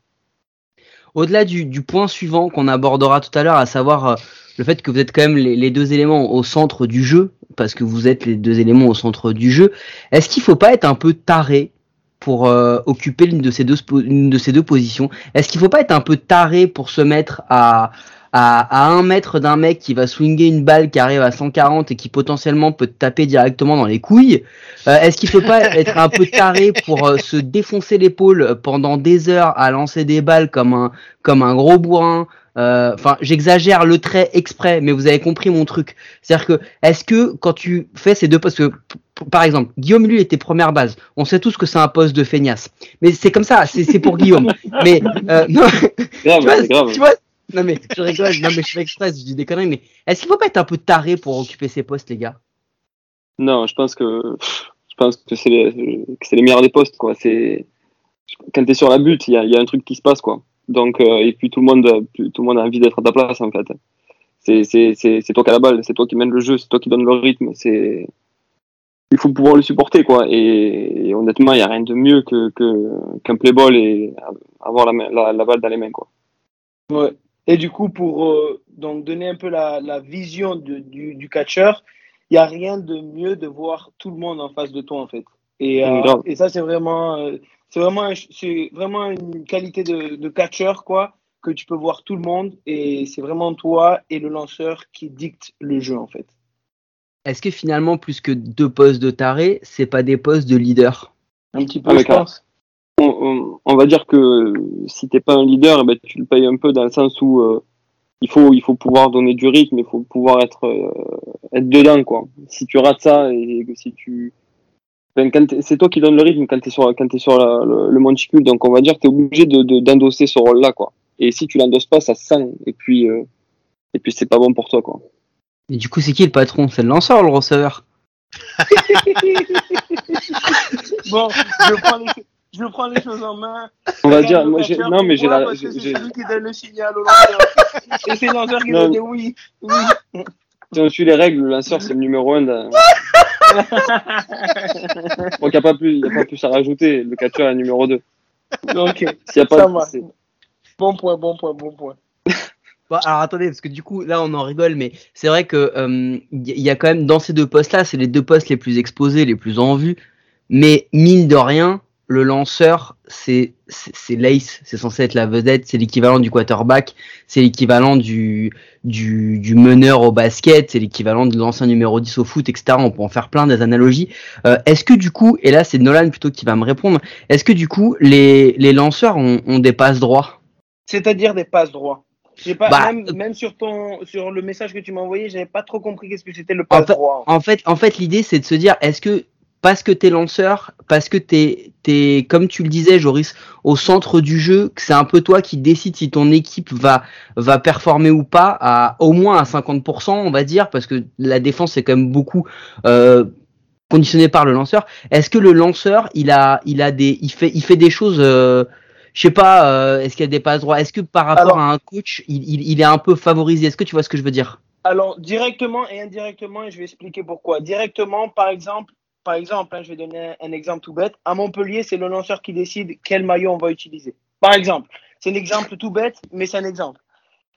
Au-delà du, point suivant qu'on abordera tout à l'heure, à savoir euh, le fait que vous êtes quand même les, deux éléments au centre du jeu, parce que vous êtes les deux éléments au centre du jeu, est-ce qu'il faut pas être un peu taré pour euh, occuper l'une de ces deux une de ces deux positions? Est-ce qu'il faut pas être un peu taré pour se mettre à à, à un mètre d'un mec qui va swinger une balle qui arrive à 140 et qui potentiellement peut te taper directement dans les couilles Euh, Est-ce qu'il faut pas <laughs> être un peu taré pour euh, se défoncer l'épaule pendant des heures à lancer des balles comme un comme un gros bourrin? Euh, Enfin, j'exagère le trait exprès, mais vous avez compris mon truc. C'est-à-dire que est-ce que quand tu fais ces deux postes, que, par exemple, Guillaume lui était première base. On sait tous que c'est un poste de feignasse, mais c'est comme ça. C'est pour Guillaume. Mais euh, non, <laughs> Grave, tu vois, c'est grave. tu vois, non mais je rigole, non mais je fais exprès, je dis des conneries, mais est-ce qu'il faut pas être un peu taré pour occuper ces postes, les gars? Non, je pense que je pense que c'est les, que c'est les meilleurs des postes quoi. C'est quand t'es sur la butte, il y a, il y a un truc qui se passe quoi. Donc euh, et puis tout le monde tout le monde a envie d'être à ta place en fait. C'est c'est c'est c'est toi qui as la balle, c'est toi qui mène le jeu, c'est toi qui donne le rythme. C'est il faut pouvoir le supporter quoi. Et, et honnêtement, il y a rien de mieux que que qu'un play ball et avoir la, main- la la balle dans les mains quoi. Ouais. Et du coup, pour euh, donc donner un peu la, la vision de- du, du catcheur, il n'y a rien de mieux de voir tout le monde en face de toi, en fait. Et, euh, et ça, c'est vraiment, euh, c'est vraiment, c'est vraiment une qualité de, de catcheur, quoi, que tu peux voir tout le monde. Et c'est vraiment toi et le lanceur qui dictent le jeu, en fait. Est-ce que finalement, plus que deux postes de taré, c'est pas des postes de leader? Un petit peu, Ah, je pense. On, on- on va dire que si t'es pas un leader, eh ben, tu le payes un peu dans le sens où euh, il faut il faut pouvoir donner du rythme, il faut pouvoir être euh, être dedans quoi. Si tu rates ça et que si tu ben, c'est toi qui donne le rythme quand t'es sur quand t'es sur la- le, le monticule, donc on va dire que t'es obligé de de- d'endosser ce rôle là quoi. Et si tu l'endosses pas, ça se sent et puis euh, et puis c'est pas bon pour toi quoi. Et du coup, c'est qui le patron? C'est le lanceur le receveur? <laughs> Bon, je prends les, je prends les choses en main. On va dire moi j'ai non mais j'ai la c'est celui qui donne le signal au lanceur. et c'est le lanceur qui Non. va dire oui, oui. si on suit les règles, le lanceur c'est le numéro un. d'un- <laughs> Donc il n'y a pas plus, il y a pas plus à rajouter. Le catcheur est le numéro 2. Ok, y a Ça pas, va. c'est- bon point, bon point, bon point. <laughs> Bon, alors attendez, parce que du coup, là, on en rigole, mais c'est vrai que euh, il y, y a quand même dans ces deux postes-là, c'est les deux postes les plus exposés, les plus en vue. Mais mine de rien, le lanceur, c'est l'ace, c'est censé être la vedette, c'est l'équivalent du quarterback, c'est l'équivalent du, du du meneur au basket, c'est l'équivalent de l'ancien numéro 10 au foot, etc. On peut en faire plein des analogies. Euh, est-ce que du coup, et là c'est Nolan plutôt qui va me répondre, est-ce que du coup les les lanceurs ont, ont des passes droits? C'est-à-dire des passes droits. J'ai pas, Bah, même, euh, même sur ton, sur le message que tu m'as envoyé, j'avais pas trop compris qu'est-ce que c'était le En passe fait- droit. En fait, en fait, l'idée c'est de se dire, est-ce que parce que t'es lanceur, parce que t'es, t'es, comme tu le disais, Joris, au centre du jeu, que c'est un peu toi qui décide si ton équipe va va performer ou pas, à au moins à 50%, on va dire, parce que la défense c'est quand même beaucoup euh, conditionné par le lanceur. Est-ce que le lanceur, il a, il a des, il fait, il fait des choses. Euh, je sais pas, euh, est-ce qu'il y a des passes droits? Est-ce que par rapport Alors- à un coach, il, il, il est un peu favorisé? Est-ce que tu vois ce que je veux dire? Alors, directement et indirectement, et je vais expliquer pourquoi. Directement, par exemple, par exemple, hein, je vais donner un, exemple tout bête. À Montpellier, c'est le lanceur qui décide quel maillot on va utiliser. Par exemple, c'est un exemple tout bête, mais c'est un exemple.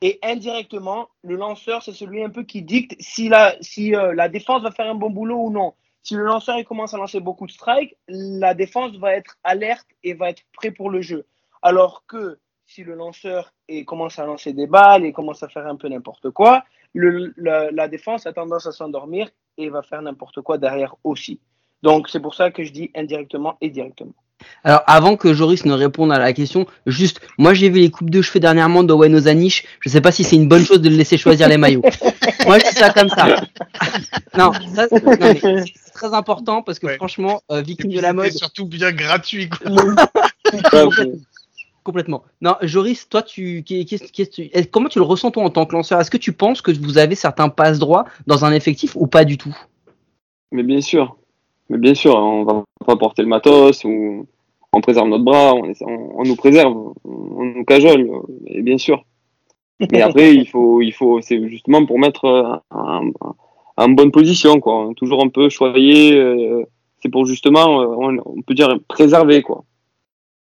Et indirectement, le lanceur, c'est celui un peu qui dicte si la, euh, défense va faire un bon boulot ou non. Si le lanceur commence à lancer beaucoup de strikes, la défense va être alerte et va être prêt pour le jeu. Alors que si le lanceur commence à lancer des balles et commence à faire un peu n'importe quoi, la, la défense a tendance à s'endormir et va faire n'importe quoi derrière aussi. Donc c'est pour ça que je dis indirectement et directement. Alors, avant que Joris ne réponde à la question, juste, moi j'ai vu les coupes de cheveux dernièrement d'Owen Ozanish. Je sais pas si c'est une bonne chose de le laisser choisir les maillots. <laughs> moi je dis ça comme ça. <laughs> non, ça, c'est- très important parce que Ouais. franchement, euh, victime de la mode, surtout bien gratuit, quoi. <laughs> Complètement. Non, Joris, toi, tu, tu- est- comment tu le ressens toi en tant que lanceur? Est-ce que tu penses que vous avez certains passes droits dans un effectif ou pas du tout? Mais bien sûr. Mais bien sûr, on va pas porter le matos ou on préserve notre bras, on, nous préserve, on, nous cajole, et bien sûr. Mais après, il faut, il faut, c'est justement pour mettre en, bonne position, quoi. Toujours un peu choyer, euh, c'est pour justement, euh, on, peut dire préserver, quoi.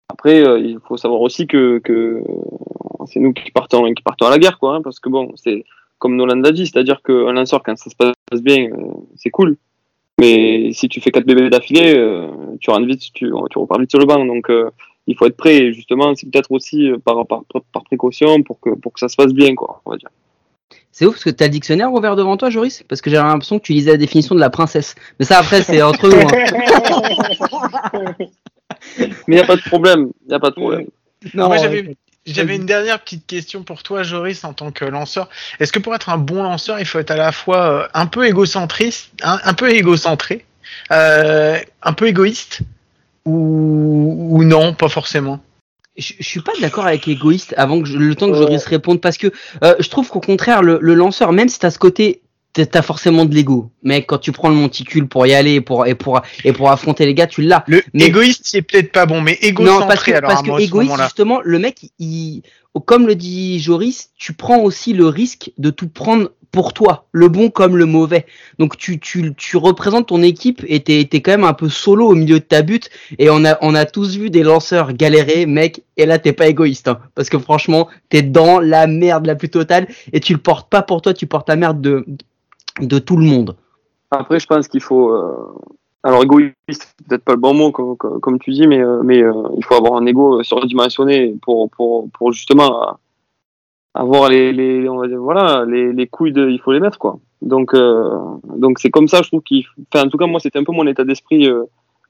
Après, euh, il faut savoir aussi que, c'est nous qui partons, qui partons à la guerre, quoi, hein, parce que bon, c'est comme Nolan l'a dit, c'est-à-dire qu'un lanceur, quand ça se passe bien, c'est cool. Mais si tu fais quatre bébés d'affilée, euh, tu rentres vite, tu, tu repars vite sur le banc. Donc, euh, il faut être prêt. Et justement, c'est peut-être aussi euh, par, par, par précaution pour que, pour que ça se passe bien, quoi, on va dire. C'est ouf parce que t'as le dictionnaire ouvert devant toi, Joris? Parce que j'ai l'impression que tu lisais la définition de la princesse. Mais ça, après, c'est entre nous. hein. <laughs> Mais il n'y a pas de problème. Il n'y a pas de problème. Non, Moi, ouais. j'avais, j'avais une dernière petite question pour toi, Joris, en tant que lanceur. Est-ce que pour être un bon lanceur, il faut être à la fois euh, un peu égocentriste, un, un peu égocentré, euh, un peu égoïste, ou, ou non, pas forcément? Je, je suis pas d'accord avec égoïste avant que je- le temps que. Joris réponde parce que euh, je trouve qu'au contraire le, le lanceur même si t'as ce côté t'as- forcément de l'ego. Mais quand tu prends le monticule pour y aller et pour et pour et pour affronter les gars tu l'as. Le Mais- égoïste, c'est peut-être pas bon, mais égocentré, non parce que alors parce que égoïste justement le mec il comme le dit Joris tu prends aussi le risque de tout prendre pour toi le bon comme le mauvais. Donc tu tu tu représentes ton équipe et t'es t'es quand même un peu solo au milieu de ta butte. Et on a on a tous vu des lanceurs galérer mec. Et là t'es pas égoïste hein, parce que franchement t'es dans la merde la plus totale et tu le portes pas pour toi tu portes la merde de de tout le monde Après, je pense qu'il faut. euh, Alors, égoïste, c'est peut-être pas le bon mot, comme, tu dis, mais, euh, euh, il faut avoir un ego surdimensionné pour, justement avoir les, on va dire, voilà, les, les couilles. Il faut les mettre, quoi. Donc, donc c'est comme ça, je trouve qu'il. En tout cas, moi, c'était un peu mon état d'esprit.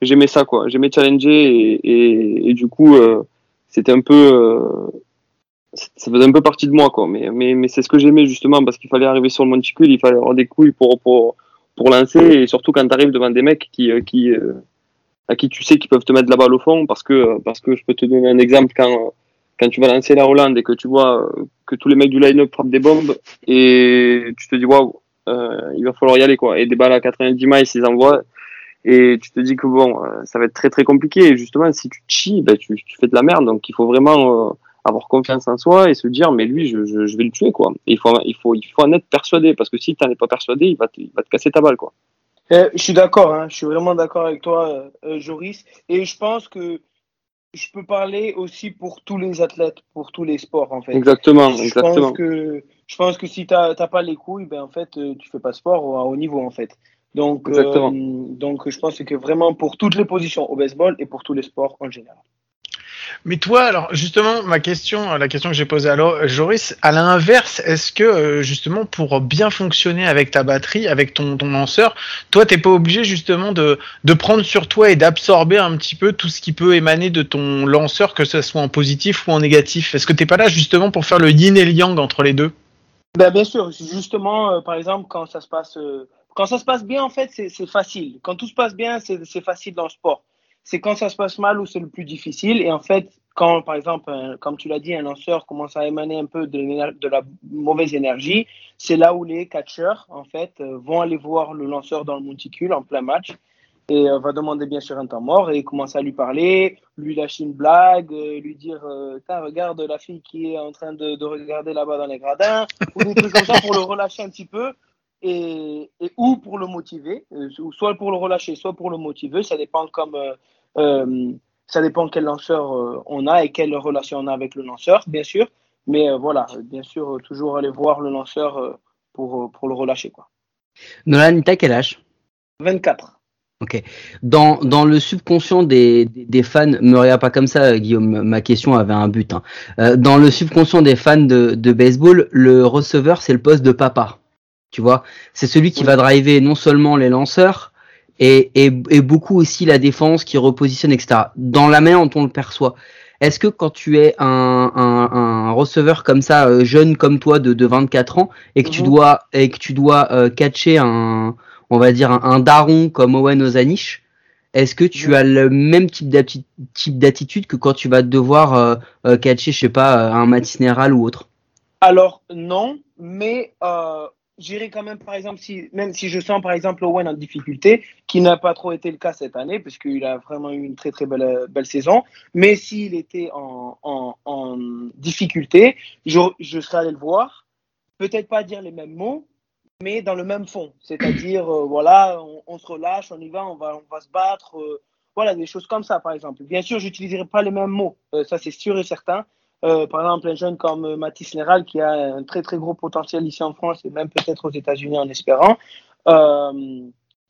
J'aimais ça, quoi. J'aimais challenger et, du coup, c'était un peu. Ça faisait un peu partie de moi, quoi. Mais, mais, mais c'est ce que j'aimais justement parce qu'il fallait arriver sur le monticule, il fallait avoir des couilles pour, pour, pour lancer et surtout quand tu arrives devant des mecs qui, euh, qui, euh, à qui tu sais qu'ils peuvent te mettre la balle au fond parce que, euh, parce que je peux te donner un exemple quand, quand tu vas lancer la Hollande et que tu vois que tous les mecs du line-up frappent des bombes et tu te dis waouh, il va falloir y aller quoi. Et des balles à 90 miles, ils envoient et tu te dis que bon, ça va être très très compliqué. Et justement, si tu chies, ben, tu, fais de la merde. Donc il faut vraiment avoir confiance en soi et se dire mais lui, je, je, je vais le tuer quoi. Et il faut, il faut, il faut en être persuadé parce que si tu n'en es pas persuadé, il va te, il va te casser ta balle quoi. Euh, je suis d'accord, hein, je suis vraiment d'accord avec toi, euh, euh, Joris. Et je pense que je peux parler aussi pour tous les athlètes, pour tous les sports, en fait. Exactement, je exactement. pense que je pense que si t'as t'as pas les couilles, ben en fait tu fais pas sport à haut niveau en fait. Donc euh, donc je pense que vraiment pour toutes les positions au baseball et pour tous les sports en général. Mais toi, alors justement, ma question, la question que j'ai posée à Lo- Joris, à l'inverse, est-ce que euh, justement pour bien fonctionner avec ta batterie, avec ton, lanceur, toi t'es pas obligé justement de, de prendre sur toi et d'absorber un petit peu tout ce qui peut émaner de ton lanceur, que ce soit en positif ou en négatif? Est-ce que t'es pas là justement pour faire le yin et le yang entre les deux? Ben bien sûr, justement euh, par exemple quand ça se passe euh, quand ça se passe bien en fait c'est facile. Quand tout se passe bien c'est facile dans le sport. C'est quand ça se passe mal où c'est le plus difficile. Et en fait quand par exemple comme tu l'as dit un lanceur commence à émaner un peu de, la mauvaise énergie, c'est là où les catcheurs en fait euh, vont aller voir le lanceur dans le monticule en plein match et euh, va demander bien sûr un temps mort et commencer à lui parler, lui lâcher une blague, euh, lui dire euh, regarde la fille qui est en train de, de regarder là-bas dans les gradins ou des trucs comme ça pour le relâcher un petit peu et, et ou pour le motiver, euh, soit pour le relâcher, soit pour le motiver, ça dépend comme euh, ça dépend quel lanceur euh, on a et quelle relation on a avec le lanceur, bien sûr. Mais euh, voilà, bien sûr, toujours aller voir le lanceur pour, pour le relâcher. Quoi. Nolan t'as quel âge? 24. dans, dans le subconscient des, des, des fans, me regarde pas comme ça, Guillaume, ma question avait un but. hein. Dans le subconscient des fans de, de baseball, le receveur, c'est le poste de papa. Tu vois, c'est celui qui Oui. va driver non seulement les lanceurs, et, et, et beaucoup aussi la défense qui repositionne, etc. Dans la manière dont on le perçoit. Est-ce que quand tu es un, un, un receveur comme ça, euh, jeune comme toi, de, de 24 ans, et que tu Mhm. dois, et que tu dois euh, catcher un, on va dire un, un daron comme Owen Ozanish, est-ce que tu Mhm. as le même type d'atti- type d'attitude que quand tu vas devoir euh, catcher, je sais pas, un Matisneral ou autre? Alors, non, mais euh, j'irai quand même, par exemple, si, même si je sens, par exemple, Owen en difficulté, qui n'a pas trop été le cas cette année, parce qu'il a vraiment eu une très, très belle, belle saison. Mais s'il était en, difficulté, je, serais allé le voir. Peut-être pas dire les mêmes mots, mais dans le même fond. C'est-à-dire, euh, voilà, on, se relâche, on y va, on va, on va se battre. Euh, voilà, des choses comme ça, par exemple. Bien sûr, j'utiliserai pas les mêmes mots. Euh, ça, c'est sûr et certain. Euh, par exemple, un jeune comme euh, Mathis Néral, qui a un très très gros potentiel ici en France et même peut-être aux États-Unis en espérant. Euh,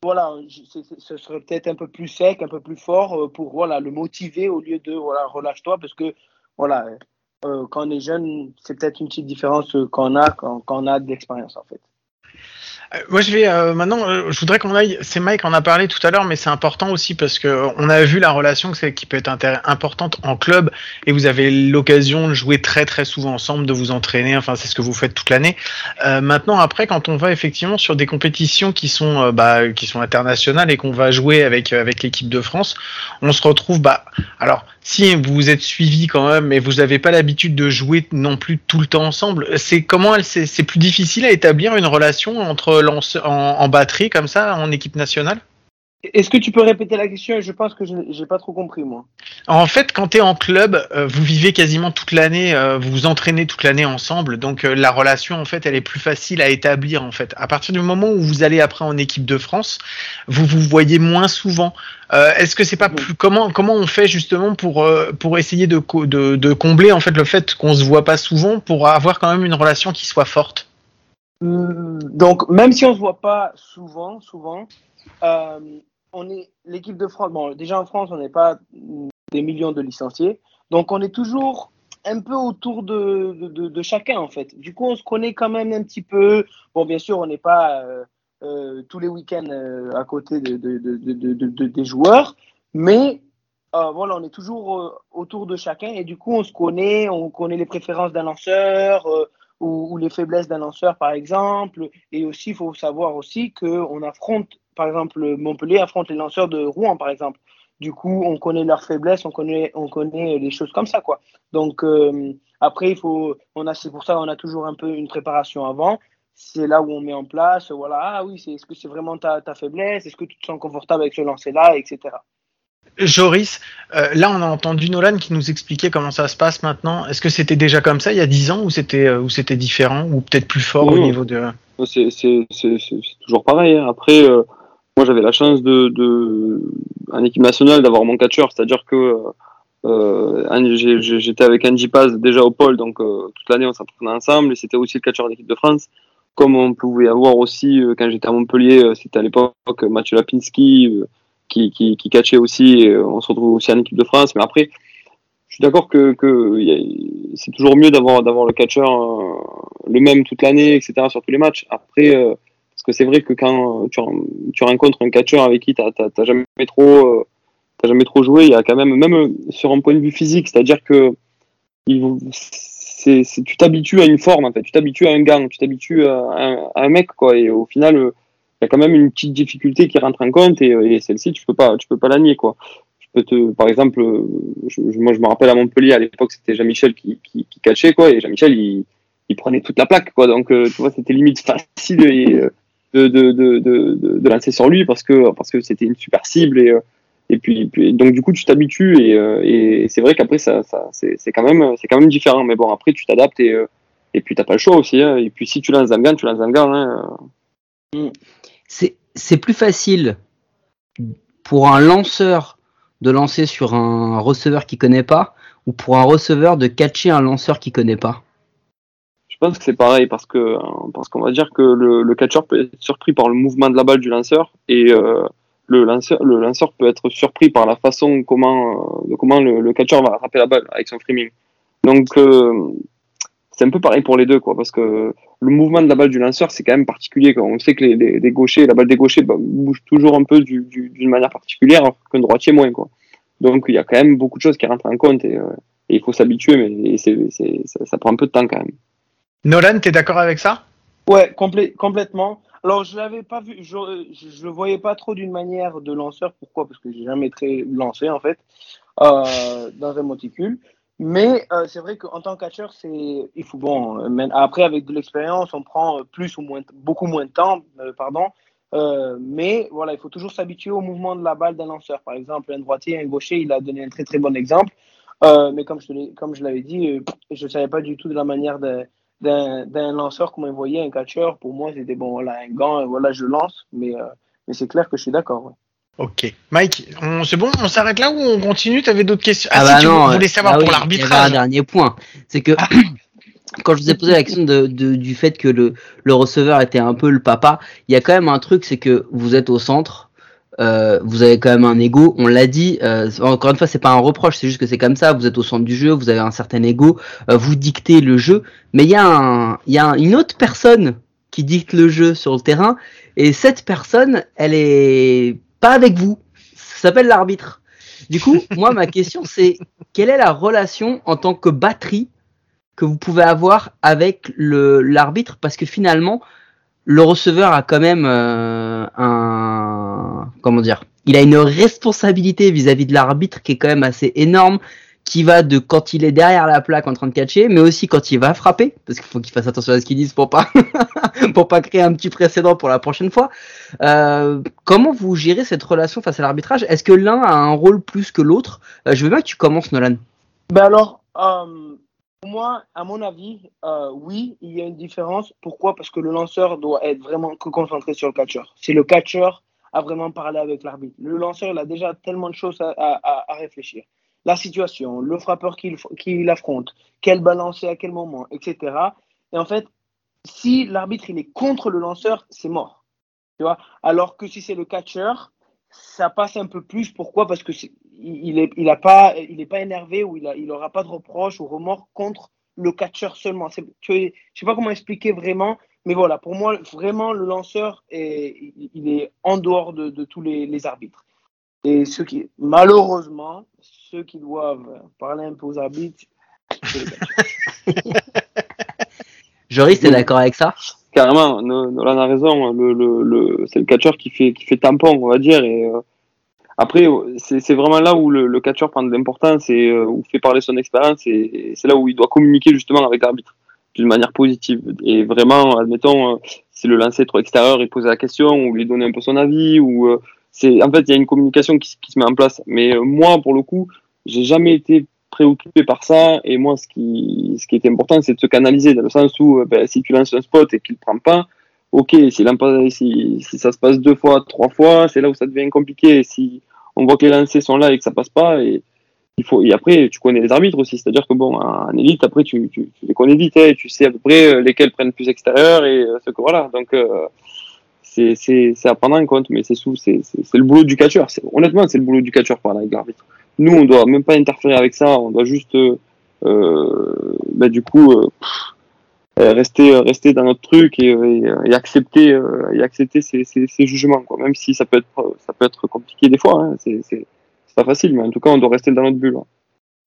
voilà, ce serait peut-être un peu plus sec, un peu plus fort pour voilà le motiver au lieu de voilà relâche-toi parce que voilà quand on est jeune, c'est peut-être une petite différence qu'on a quand, quand on a de l'expérience en fait. Euh, moi, je vais euh, maintenant. Euh, je voudrais qu'on aille. C'est Mike en a parlé tout à l'heure, mais c'est important aussi parce que on a vu la relation qui peut être importante en club et vous avez l'occasion de jouer très très souvent ensemble, de vous entraîner. Enfin, c'est ce que vous faites toute l'année. Maintenant, après, quand on va effectivement sur des compétitions qui sont bah, qui sont internationales et qu'on va jouer avec avec l'équipe de France, on se retrouve. Bah, alors si vous vous êtes suivi quand même, mais vous n'avez pas l'habitude de jouer non plus tout le temps ensemble, c'est comment c'est plus difficile à établir une relation entre lance, en, en, batterie comme ça en équipe nationale? Est-ce que tu peux répéter la question? Je pense que je n'ai pas trop compris, moi. En fait, quand tu es en club, euh, vous vivez quasiment toute l'année, euh, vous vous entraînez toute l'année ensemble, donc euh, la relation, en fait, elle est plus facile à établir, en fait. À partir du moment où vous allez après en équipe de France, vous vous voyez moins souvent. Euh, Est-ce que c'est pas plus comment comment on fait justement pour euh, pour essayer de, de, de combler en fait le fait qu'on se voit pas souvent pour avoir quand même une relation qui soit forte? Donc même si on se voit pas souvent, souvent. Euh, on est l'équipe de France. Bon, déjà en France, on n'est pas des millions de licenciés, donc on est toujours un peu autour de, chacun en fait. Du coup, on se connaît quand même un petit peu. Bon, bien sûr, on n'est pas euh, euh, tous les week-ends à côté de, de, des joueurs, mais voilà, on est toujours autour de chacun et du coup, on se connaît, on connaît les préférences d'un lanceur. Ou, les faiblesses d'un lanceur par exemple et aussi il faut savoir aussi qu'on affronte par exemple, Montpellier affronte les lanceurs de Rouen, par exemple. Du coup, on connaît leurs faiblesses, on connaît, on connaît les choses comme ça, quoi. Donc, euh, après, il faut, on a, c'est pour ça qu'on a toujours un peu une préparation avant. C'est là où on met en place, voilà, ah oui, c'est, est-ce que c'est vraiment ta, ta faiblesse? Est-ce que tu te sens confortable avec ce lancer-là, etc. Joris, euh, là on a entendu Nolan qui nous expliquait comment ça se passe maintenant. Est-ce que c'était déjà comme ça il y a 10 ans ou c'était euh, ou c'était différent ou peut-être plus fort oui, au niveau de c'est, toujours pareil. Hein. Après, euh, moi j'avais la chance de, de en équipe nationale d'avoir mon catcheur, c'est-à-dire que j'étais avec Angie Paz déjà au pôle, donc toute l'année on s'entraînait ensemble et c'était aussi le catcheur d'équipe de France. Comme on pouvait avoir aussi quand j'étais à Montpellier, c'était à l'époque Mathieu Lapinski qui, qui, qui catchait aussi, et on se retrouve aussi en équipe de France. Mais après, je suis d'accord que, que c'est toujours mieux d'avoir le catcheur le même toute l'année, etc. sur tous les matchs. Après parce que c'est vrai que quand tu, rencontres un catcheur avec qui tu n'as jamais trop, euh, jamais trop joué, il y a quand même, même sur un point de vue physique, c'est-à-dire que il, tu t'habitues à une forme, en fait, tu t'habitues à un gang, tu t'habitues à, à, un mec, quoi, et au final, il y a quand même une petite difficulté qui rentre en compte, et, et celle-ci, tu peux pas, tu peux pas la nier, quoi. Je peux te, par exemple, je, moi, je me rappelle à Montpellier, à l'époque, c'était Jean-Michel qui, qui, qui catchait, quoi, et Jean-Michel, il, il prenait toute la plaque, quoi, donc, tu vois, c'était limite <laughs> facile, de, de, de, de, de lancer sur lui parce que parce que c'était une super cible et et puis, puis donc du coup tu t'habitues et, et c'est vrai qu'après ça, ça c'est quand même c'est quand même différent mais bon après tu t'adaptes et et puis t'as pas le choix aussi hein. et puis si tu lances un gant tu lances un gant hein. C'est plus facile pour un lanceur de lancer sur un receveur qui connaît pas ou pour un receveur de catcher un lanceur qui connaît pas je pense que c'est pareil parce que parce qu'on va dire que le, le catcheur peut être surpris par le mouvement de la balle du lanceur et euh, le lanceur le lanceur peut être surpris par la façon comment de comment le, le catcheur va attraper la balle avec son framing. Donc euh, c'est un peu pareil pour les deux quoi parce que le mouvement de la balle du lanceur c'est quand même particulier quoi. On sait que les, les, les gauchers la balle des gauchers bah, bouge toujours un peu d'une du, d'une manière particulière alors qu'un droitier moins quoi. Donc il y a quand même beaucoup de choses qui rentrent en compte et, euh, et il faut s'habituer mais ça, ça prend un peu de temps quand même. Nolan, tu es d'accord avec ça? Ouais, complé complètement. Alors, je l'avais pas vu, je, je, le voyais pas trop d'une manière de lanceur. Pourquoi? Parce que j'ai jamais très lancé, en fait, euh, dans un monticule. Mais euh, c'est vrai qu'en tant que catcheur, c'est il faut bon. mais après, avec de l'expérience, on prend euh, plus ou moins, beaucoup moins de temps, euh, pardon. Euh, mais voilà, il faut toujours s'habituer au mouvement de la balle d'un lanceur. Par exemple, un droitier, un gaucher, il a donné un très très bon exemple. Euh, mais comme je, comme je l'avais dit, euh, je ne savais pas du tout de la manière d'un lanceur, comment il voyait un catcheur. Pour moi, c'était bon, voilà, un gant, voilà, je lance. Mais, mais c'est clair que je suis d'accord. ouais. Ok. Mike, on- c'est bon, on s'arrête là ou on continue? T'avais d'autres questions? Ah Ah, bah si, tu non, voulais euh, savoir ah pour oui, avait un l'arbitrage. dernier point, c'est que <clears throat> quand je vous ai posé la question de, de- du fait que le, le receveur était un peu le papa, il y a quand même un truc, c'est que vous êtes au centre, euh, vous avez quand même un ego. On l'a dit, euh, encore une fois, c'est pas un reproche, c'est juste que c'est comme ça. Vous êtes au centre du jeu, vous avez un certain ego, euh, vous dictez le jeu, mais il y a, un, il y a une autre personne qui dicte le jeu sur le terrain, et cette personne, elle est pas avec vous. Ça s'appelle l'arbitre. Du coup, <laughs> moi, ma question, c'est quelle est la relation en tant que batterie que vous pouvez avoir avec le l'arbitre? Parce que finalement, le receveur a quand même euh, un comment dire? Il a une responsabilité vis-à-vis de l'arbitre qui est quand même assez énorme, qui va de quand il est derrière la plaque en train de catcher, mais aussi quand il va frapper, parce qu'il faut qu'il fasse attention à ce qu'il dise pour pas <laughs> pour pas créer un petit précédent pour la prochaine fois. Euh, comment vous gérez cette relation face à l'arbitrage? Est-ce que l'un a un rôle plus que l'autre? Euh, Je veux bien que tu commences, Nolan. Ben alors, euh, moi, à mon avis, euh, oui, il y a une différence. Pourquoi? Parce que le lanceur doit être vraiment que concentré sur le catcheur. C'est le catcheur à vraiment parler avec l'arbitre. Le lanceur, il a déjà tellement de choses à réfléchir. La situation, le frappeur qu'il qu'il affronte, quel balancer à quel moment, etc. Et en fait, si l'arbitre il est contre le lanceur, c'est mort. Tu vois? Alors que si c'est le catcheur, ça passe un peu plus. Pourquoi? Parce que est, il a pas, pas énervé ou il a, il pas de reproche ou remords contre le catcheur seulement. Tu je sais pas comment expliquer vraiment, mais voilà, pour moi, vraiment, le lanceur est, il- est en dehors de, de tous les, arbitres. Et ceux qui, malheureusement, ceux qui doivent parler un peu aux arbitres, c'est les catcheurs. <laughs> Joris, t'es d'accord avec ça? Carrément, No- Nolan a raison. Le, le, le, c'est le catcheur qui fait, qui fait tampon, on va dire. Et euh, après, c'est, c'est vraiment là où le, le catcheur prend de l'importance et euh, où fait parler son expérience. Et, et c'est là où il doit communiquer justement avec l'arbitre d'une manière positive. Et vraiment, admettons, euh, si le lancer est trop extérieur, il pose la question ou lui donner un peu son avis. Ou euh, c'est, en fait, il y a une communication qui, se- qui se met en place. Mais euh, moi, pour le coup, j'ai jamais été préoccupé par ça. Et moi ce qui ce qui était important c'est de se canaliser dans le sens où euh, ben, si tu lances un spot et qu'il ne prend pas ok si, ça se passe deux fois trois fois c'est là où ça devient compliqué. Si on voit que les lancers sont là et que ça passe pas et il faut et après tu connais les arbitres aussi. C'est à dire que bon en élite après tu, tu, les connais vite hein, et tu sais à peu près euh, lesquels prennent plus extérieur et euh, ce que voilà. Donc euh, c'est à prendre en compte mais c'est le boulot du catcheur. Honnêtement c'est le boulot du catcheur par là avec l'arbitre nous on doit même pas interférer avec ça on doit juste euh, euh, bah, du coup euh, pff, rester rester dans notre truc et, et, et accepter euh, et accepter ces, ces, ces jugements quoi même si ça peut être ça peut être compliqué des fois hein, c'est pas facile mais en tout cas on doit rester dans notre bulle hein.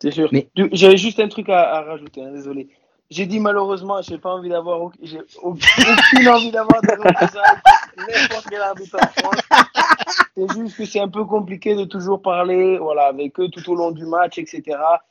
C'est sûr. Mais- J'avais juste un truc à, à rajouter, hein, désolé. J'ai dit malheureusement, j'ai pas envie d'avoir, j'ai aucune envie d'avoir des <laughs> n'importe quel arbitre en France. <laughs> C'est juste que c'est un peu compliqué de toujours parler, voilà, avec eux tout au long du match, etc.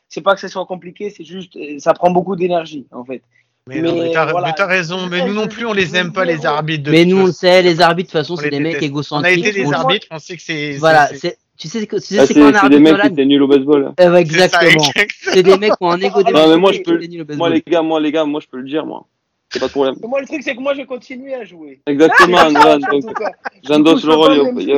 C'est pas que ce soit compliqué, c'est juste, euh, ça prend beaucoup d'énergie, en fait. Mais, non, Mais mais t'as voilà. mais t'as raison, mais nous non plus on les aime pas les arbitres. de Mais nous, on sait, les arbitres, de toute façon, On c'est des mecs déteste. On a égocentriques. été des arbitres, on sait que c'est. Voilà, c'est- tu sais, tu sais Ah, c'est c'est quoi un c'est arbitre des mecs qui étaient nuls au baseball. Euh, ouais, c'est ça, Exactement. C'est des mecs qui ont un ego non mais moi je peux des moi les gars moi les gars moi je peux le dire moi c'est pas de problème moi, le truc, c'est que moi, je continue à jouer. exactement <laughs> donc tout cas. j'endosse le rôle il y a-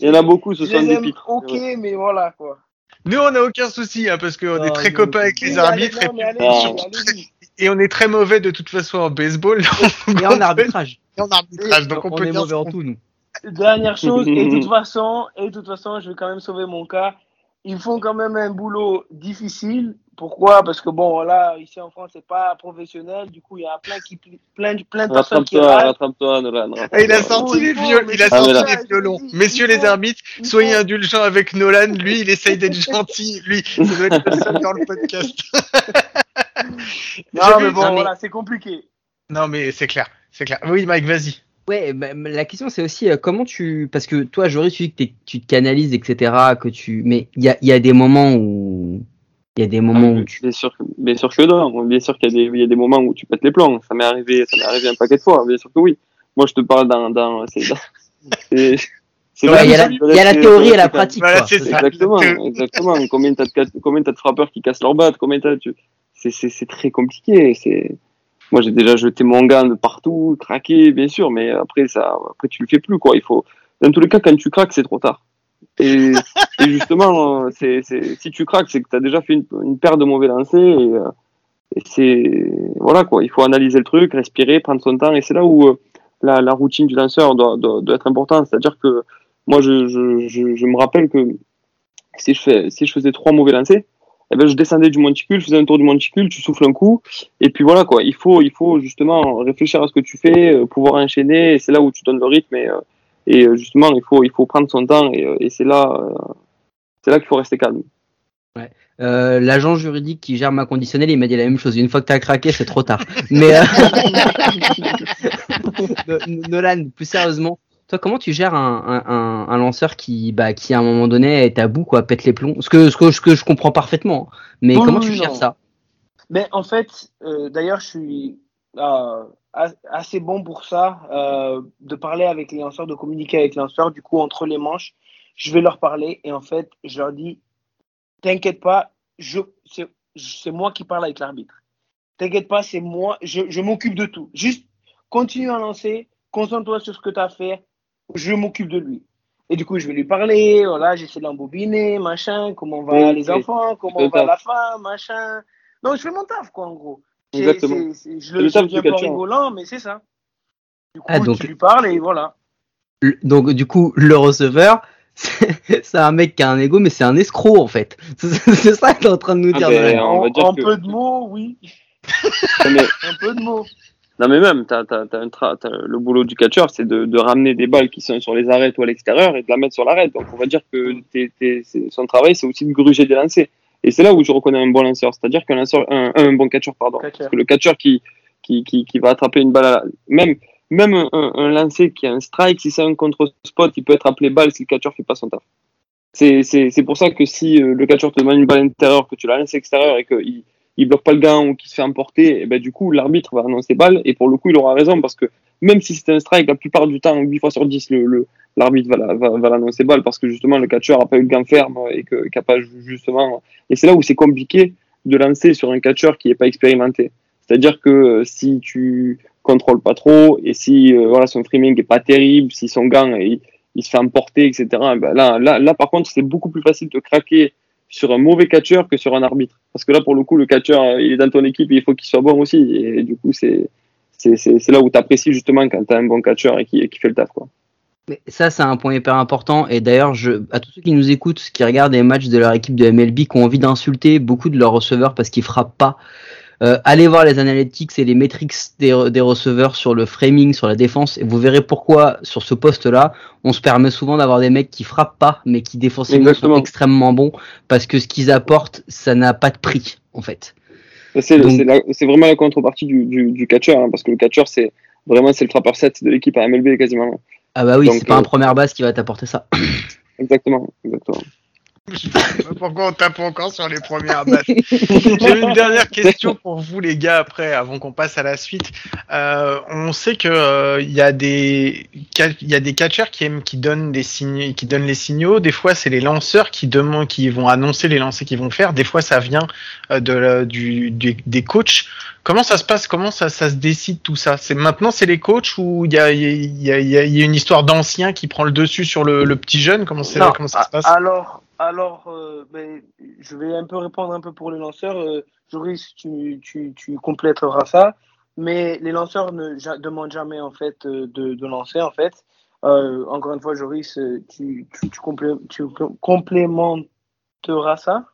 il en a beaucoup ce Je sont des pitres Ok, mais voilà, quoi. Nous on a aucun souci hein, parce qu'on est très nous, copains avec les arbitres allez, non, puis- Ah. et on est très mauvais de toute façon en baseball. donc Et en <laughs> arbitrage. et en arbitrage, donc on, on peut est mauvais en tout, nous. Dernière chose, et de toute façon, et de toute façon, je vais quand même sauver mon cas. Ils font quand même un boulot difficile. Pourquoi? Parce que bon, voilà, ici en France, c'est pas professionnel. Du coup, il y a plein qui, plein, plein de personnes qui rattrape-toi Nolan Ah, il a sorti les faut, viol- mais il a c'est sorti ça, les violons. Messieurs il les arbitres, soyez indulgents avec Nolan. Lui, il essaye d'être gentil. Lui, ça doit être le seul dans le podcast. <laughs> Non, mais bon, Non, mais- voilà, c'est compliqué. Non, mais c'est clair, c'est clair. Oui, Mike, vas-y. Ouais, bah, la question c'est aussi euh, comment tu parce que toi Joris tu dis que tu te canalises etc que tu mais il y a, il y a des moments où Il y a des moments Ah, où tu... Bien sûr, que- bien sûr que non. Bien sûr qu'il y, a des- il y a des moments où tu pètes les plombs. Ça m'est arrivé, ça m'est arrivé un paquet de fois. Bien sûr que oui. Moi, je te parle dans, dans, c'est, c'est, c'est Ouais, il y a la, y a théorie et la pratique. Voilà, quoi. Exactement, exactement. Combien t'as de, ca- combien t'as de frappeurs qui cassent leur batte, combien t'as, tu, c'est, c'est, c'est très compliqué. C'est, moi, j'ai déjà jeté mon gant de partout, craqué, bien sûr, mais après, ça, après, tu le fais plus, quoi. Il faut, dans tous les cas, quand tu craques, c'est trop tard. Et, <laughs> et justement, c'est, si tu craques, c'est que t'as déjà fait une, une paire de mauvais lancers et, euh, et c'est, voilà, quoi. Il faut analyser le truc, respirer, prendre son temps et c'est là où, euh, la, la routine du lanceur doit, doit, doit être importante. C'est-à-dire que, moi, je, je, je, je me rappelle que si je, fais, si je faisais trois mauvais lancers, eh ben, je descendais du monticule, je faisais un tour du monticule, tu souffles un coup, et puis voilà quoi. Il faut, il faut justement réfléchir à ce que tu fais, euh, pouvoir enchaîner, et c'est là où tu donnes le rythme, et, euh, et euh, justement il faut, il faut prendre son temps, et, et c'est là, euh, c'est là qu'il faut rester calme. Euh, L'agent juridique qui gère ma conditionnelle, il m'a dit la même chose. Une fois que t'as craqué, c'est trop tard. Mais euh, <laughs> <laughs> No- Nolan, plus sérieusement, toi, comment tu gères un, un, un- un lanceur qui, bah, qui à un moment donné est à bout, quoi, pète les plombs? Ce que, ce que, ce que je comprends parfaitement. Mais comment tu gères non. ça? Mais en fait, euh, d'ailleurs, je suis euh, as- assez bon pour ça, euh, de parler avec les lanceurs, de communiquer avec les lanceurs. Du coup, entre les manches, je vais leur parler et en fait, je leur dis T'inquiète pas, je, c'est, c'est moi qui parle avec l'arbitre. T'inquiète pas, c'est moi, je, je m'occupe de tout. Juste continue à lancer, concentre-toi sur ce que tu as à faire, je m'occupe de lui. Et du coup, je vais lui parler, voilà, j'essaie de l'embobiner, machin, comment va Oui, les oui. enfants, comment Le va taf. la femme, machin. Non, je fais mon taf, quoi, en gros. Exactement. je C'est le, le je taf le du dis un peu en catcheur. rigolant, mais c'est ça. Du coup, Ah, donc- tu lui parles et voilà. Le- Donc, du coup, le receveur, <laughs> c'est un mec qui a un ego, mais c'est un escroc, en fait. <laughs> C'est ça que t'es en train de nous Ah dire. ben, Nolan. on va En, dire en que- peu de mots, oui. Mais, <laughs> Un peu de mots. Non mais même, t'as, t'as, t'as un tra- t'as- le boulot du catcheur, c'est de, de ramener des balles qui sont sur les arrêts ou à l'extérieur et de la mettre sur l'arrête. Donc on va dire que t'es- t'es- c'est- son travail, c'est aussi de gruger des lancers. Et c'est là où je reconnais un bon lanceur, c'est-à-dire qu'un lanceur, un, un bon catcheur, pardon. Parce que le catcheur qui, qui, qui, qui va attraper une balle, à la- même, même un, un, un lancer qui a un strike, si c'est un contre-spot, il peut être appelé balle si le catcheur fait pas son taf. C'est, c'est, c'est pour ça que si euh, le catcheur te demande une balle intérieure, que tu la lances extérieure et qu'il il bloque pas le gant ou qu'il se fait emporter, et ben du coup l'arbitre va annoncer balle et pour le coup il aura raison parce que même si c'est un strike, la plupart du temps, 8 fois sur 10, le, le- l'arbitre va, va, va l'annoncer balle parce que justement le catcheur a pas eu le gant ferme et qu'il a pas justement. Et c'est là où c'est compliqué de lancer sur un catcheur qui est pas expérimenté. C'est-à-dire que euh, si tu contrôles pas trop et si euh, voilà son framing est pas terrible, si son gant il, il se fait emporter, etc. Ben là, là, là par contre c'est beaucoup plus facile de craquer sur un mauvais catcheur que sur un arbitre. Parce que là, pour le coup, le catcheur, euh, il est dans ton équipe et il faut qu'il soit bon aussi. Et du coup, c'est là où tu apprécies justement quand tu as un bon catcheur et qui, fait le taf. Quoi. Mais ça, c'est un point hyper important. Et d'ailleurs, à tous ceux qui nous écoutent, qui regardent les matchs de leur équipe de MLB, qui ont envie d'insulter beaucoup de leurs receveurs parce qu'ils frappent pas, euh, allez voir les analytics et les metrics des, des receveurs sur le framing, sur la défense, et vous verrez pourquoi sur ce poste-là, on se permet souvent d'avoir des mecs qui frappent pas, mais qui défensivement Exactement. sont extrêmement bons parce que ce qu'ils apportent, ça n'a pas de prix, en fait. C'est vraiment la contrepartie du, du, du catcheur, hein, parce que le catcheur, c'est vraiment c'est le frappeur 7 de l'équipe à MLB quasiment. Ah bah oui, c'est pas euh, un première base qui va t'apporter ça. Exactement, exactement. Je sais pas pourquoi on tape encore sur les premières bases. J'ai une dernière question pour vous les gars après, avant qu'on passe à la suite. Euh, on sait que euh, il y a des il y a des catcheurs qui aiment qui donnent des signes, qui donnent les signaux. Des fois, c'est les lanceurs qui demandent, qui vont annoncer les lancers qu'ils vont faire. Des fois, ça vient euh, de la- du, du- des coachs. Comment ça se passe? Comment ça, ça se décide tout ça? C'est maintenant c'est les coachs ou il y a, il y, a, y a- y a une histoire d'ancien qui prend le dessus sur le, le petit jeune? Comment, Non, comment ça se passe? Alors, alors euh, ben, je vais un peu répondre un peu pour les lanceurs. Euh, Joris, tu, tu, tu compléteras ça. Mais les lanceurs ne ja- demandent jamais en fait euh, de, de lancer en fait. Euh, encore une fois, Joris, tu, tu, tu, complé- tu complémenteras ça?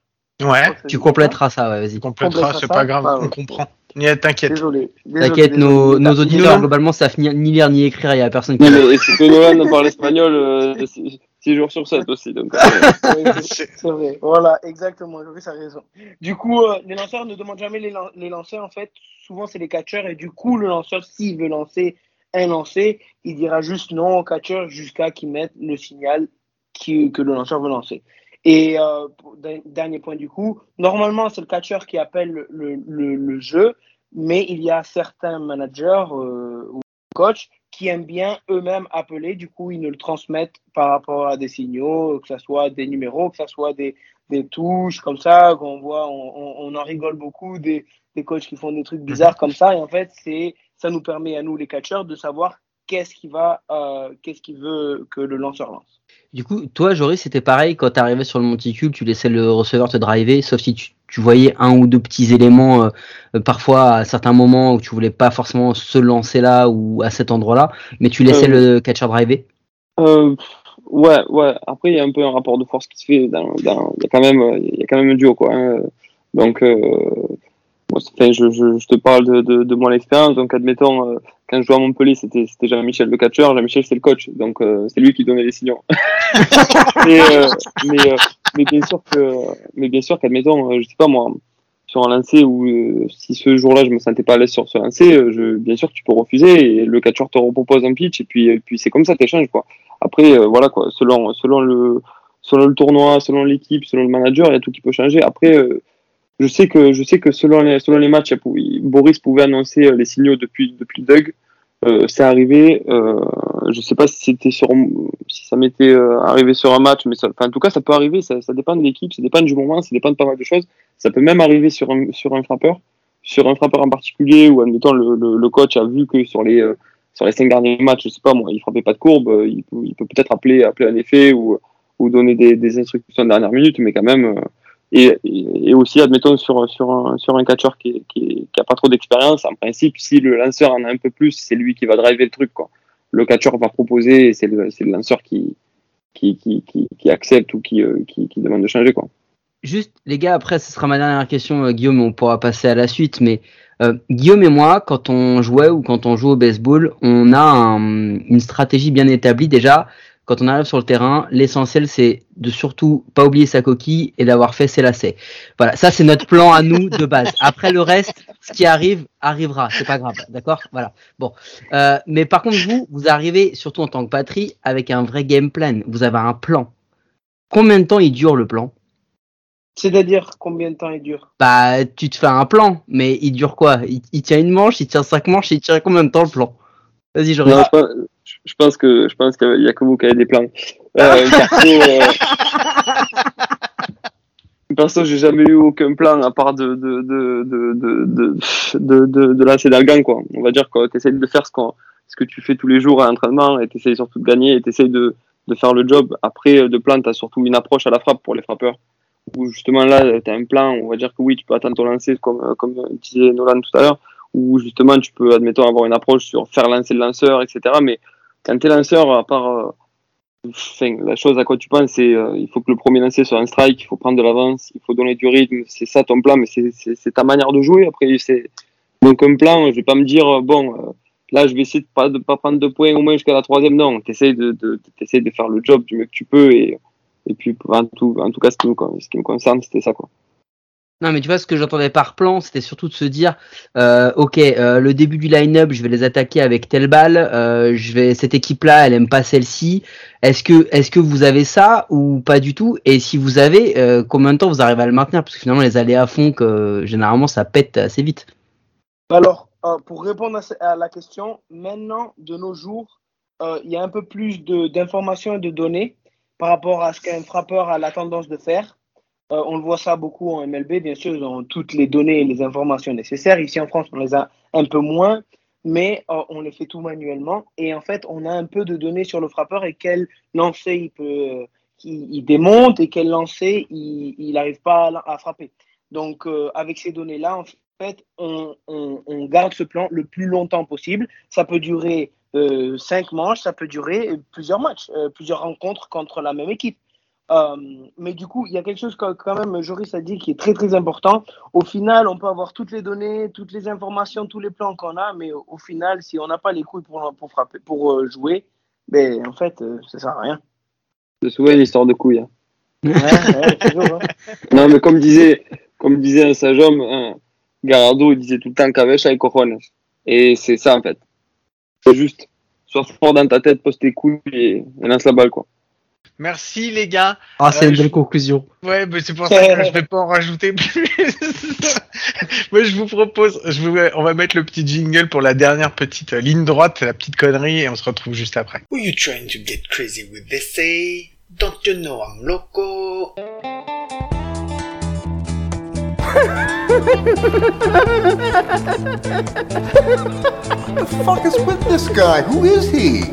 Ouais. Ça Tu dit compléteras ça, ouais, vas-y. Tu compléteras, complétera c'est ça? pas grave, Ah, on ouais. comprend. Ça. T'inquiète. Désolé. T'inquiète, nos, nos auditeurs, globalement, savent ni, ni lire ni écrire, il y a personne qui. Mais c'est que Nolan parle espagnol euh, <laughs> 6 jours sur 7 aussi. Donc, euh, <laughs> c'est vrai. Voilà, exactement. Joris a raison. Du coup, euh, les lanceurs ne demandent jamais les, lan- les lancers. En fait, souvent, c'est les catcheurs. Et du coup, le lanceur, s'il veut lancer un lancer, il dira juste non au catcheur jusqu'à qu'il mette le signal qui, que le lanceur veut lancer. Et euh, dernier point du coup, normalement c'est le catcheur qui appelle le, le, le jeu, mais il y a certains managers euh, ou coachs qui aiment bien eux-mêmes appeler, du coup ils nous le transmettent par rapport à des signaux, que ce soit des numéros, que ce soit des, des touches comme ça, qu'on voit, on, on, on en rigole beaucoup des, des coachs qui font des trucs bizarres comme ça, et en fait c'est ça nous permet à nous les catcheurs de savoir qu'est-ce qui va, euh, qu'est-ce qui veut que le lanceur lance. Du coup, toi, Joris, c'était pareil quand tu arrivais sur le monticule, tu laissais le receveur te driver, sauf si tu, tu voyais un ou deux petits éléments, euh, euh, parfois à certains moments où tu voulais pas forcément se lancer là ou à cet endroit-là, mais tu laissais Euh, le catcher driver? Euh, ouais, ouais. Après, il y a un peu un rapport de force qui se fait. Dans, dans, il y a quand même, il y a quand même un duo, quoi. hein. Donc, enfin, je, je, je te parle de, de, de mon expérience. Donc, admettons, euh, quand je jouais à Montpellier, c'était, c'était Jean-Michel le catcheur. Jean-Michel, c'est le coach. Donc, euh, c'est lui qui donnait les signaux. <laughs> Et, euh, mais, mais bien sûr que, mais bien sûr qu'admettons, je sais pas moi, sur un lancer euh, si ce jour-là je me sentais pas à l'aise sur ce lancer, je, bien sûr que tu peux refuser et le catcheur te repropose un pitch et puis, et puis c'est comme ça t'échanges quoi. Après voilà quoi, selon selon le selon le tournoi, selon l'équipe, selon le manager, il y a tout qui peut changer. Après euh, je sais que je sais que selon les selon les matchs, Boris pouvait annoncer euh, les signaux depuis depuis Doug. Euh, c'est arrivé, euh, je sais pas si c'était sur si ça m'était euh, arrivé sur un match, mais ça, en tout cas ça peut arriver, ça, ça dépend de l'équipe, ça dépend du moment, ça dépend de pas mal de choses. Ça peut même arriver sur un, sur un frappeur, sur un frappeur en particulier, où admettons le, le, le coach a vu que sur les, euh, sur les cinq derniers matchs, je sais pas moi, il frappait pas de courbe, il il peut peut-être appeler, appeler un effet ou, ou donner des, des instructions de dernière minute, mais quand même. Et, aussi, admettons, sur, sur, un, sur un catcheur qui, est- qui, qui pas trop d'expérience, en principe, si le lanceur en a un peu plus, c'est lui qui va driver le truc. Quoi. Le catcheur va proposer et c'est le, le lanceur qui, qui, qui, accepte ou qui, euh, qui, demande de changer. Quoi. Juste, les gars, après, ce sera ma dernière question, euh, Guillaume, on pourra passer à la suite, mais euh, Guillaume et moi, quand on jouait ou quand on joue au baseball, on a un- une stratégie bien établie déjà. Quand on arrive sur le terrain, l'essentiel c'est de surtout pas oublier sa coquille et d'avoir fait ses lacets. Voilà, ça c'est notre plan à nous de base. Après le reste, ce qui arrive arrivera, c'est pas grave, d'accord? Voilà. Bon, Euh, mais par contre vous, vous arrivez surtout en tant que patrie avec un vrai game plan. Vous avez un plan. Combien de temps il dure le plan? C'est-à-dire combien de temps il dure? Bah, tu te fais un plan, mais il dure quoi? Il, il tient une manche, il tient cinq manches, il tient combien de temps le plan? Vas-y, je regarde. je, pense, je pense que je pense qu'il y a que vous qui avez des plans. Euh, <laughs> perso, euh, perso, j'ai jamais eu aucun plan à part de de de de de de, de, de, de lancer dans le gang, quoi. On va dire que tu de faire ce qu'on ce que tu fais tous les jours à l'entraînement et tu surtout de gagner et tu de de faire le job. Après, de plan, tu as surtout une approche à la frappe pour les frappeurs. Où justement là, tu as un plan, on va dire que oui, tu peux attendre ton lancer comme, comme disait Nolan tout à l'heure, où justement tu peux, admettons, avoir une approche sur faire lancer le lanceur, etc. Mais quand tu es lanceur, à part. euh, la chose à quoi tu penses, c'est euh, il faut que le premier lancer soit un strike, il faut prendre de l'avance, il faut donner du rythme, c'est ça ton plan, mais c'est- ta manière de jouer. Après, c'est donc un plan, je vais pas me dire euh, bon, euh, là je vais essayer de pas de pas prendre deux points au moins jusqu'à la troisième. Non, t'essayes de de t'essayes de faire le job du mieux que tu peux et et puis en tout en tout cas ce qui me ce qui me concerne, c'était ça quoi. Non, mais tu vois, ce que j'entendais par plan, c'était surtout de se dire, euh, ok, euh, le début du line-up, je vais les attaquer avec telle balle, euh, je vais cette équipe-là, elle aime pas celle-ci. Est-ce que, est-ce que vous avez ça ou pas du tout? Et si vous avez, euh, combien de temps vous arrivez à le maintenir? Parce que finalement, les aléas font que généralement, ça pète assez vite. Alors, euh, pour répondre à, la question, maintenant, de nos jours, euh, il y a un peu plus d'informations et de données par rapport à ce qu'un frappeur a la tendance de faire. Euh, on le voit ça beaucoup en MLB, bien sûr, ils ont toutes les données et les informations nécessaires. Ici en France, on les a un peu moins, mais euh, on les fait tout manuellement. Et en fait, on a un peu de données sur le frappeur et quel lancer il peut, il, il démonte et quel lancer il n'arrive pas à, frapper. Donc, euh, avec ces données-là, en fait, on, on, on, garde ce plan le plus longtemps possible. Ça peut durer euh, cinq manches, ça peut durer plusieurs matchs, euh, plusieurs rencontres contre la même équipe. Euh, mais du coup, il y a quelque chose que quand même Joris a dit qui est très très important. Au final, on peut avoir toutes les données, toutes les informations, tous les plans qu'on a, mais au, au, final, si on n'a pas les couilles pour, pour frapper, pour euh, jouer, ben en fait, euh, ça sert à rien. C'est souvent une histoire de couilles. Hein. Ouais, ouais, toujours, hein. <laughs> Non, mais comme disait, comme disait un sage homme, hein, Garardo, il disait tout le temps cabeza et cojones. Et c'est ça en fait. C'est juste. Sois fort dans ta tête, pose tes couilles et, et lance la balle quoi. Merci les gars. Ah, c'est Euh, une je- belle conclusion. Ouais, mais c'est pour ça que je vais pas en rajouter plus. <laughs> Moi, je vous propose, je vous, on va mettre le petit jingle pour la dernière petite euh, ligne droite, la petite connerie, et on se retrouve juste après. Who you trying to get crazy with this say? Don't you know I'm loco? <laughs> fuck is with this guy? Who is he?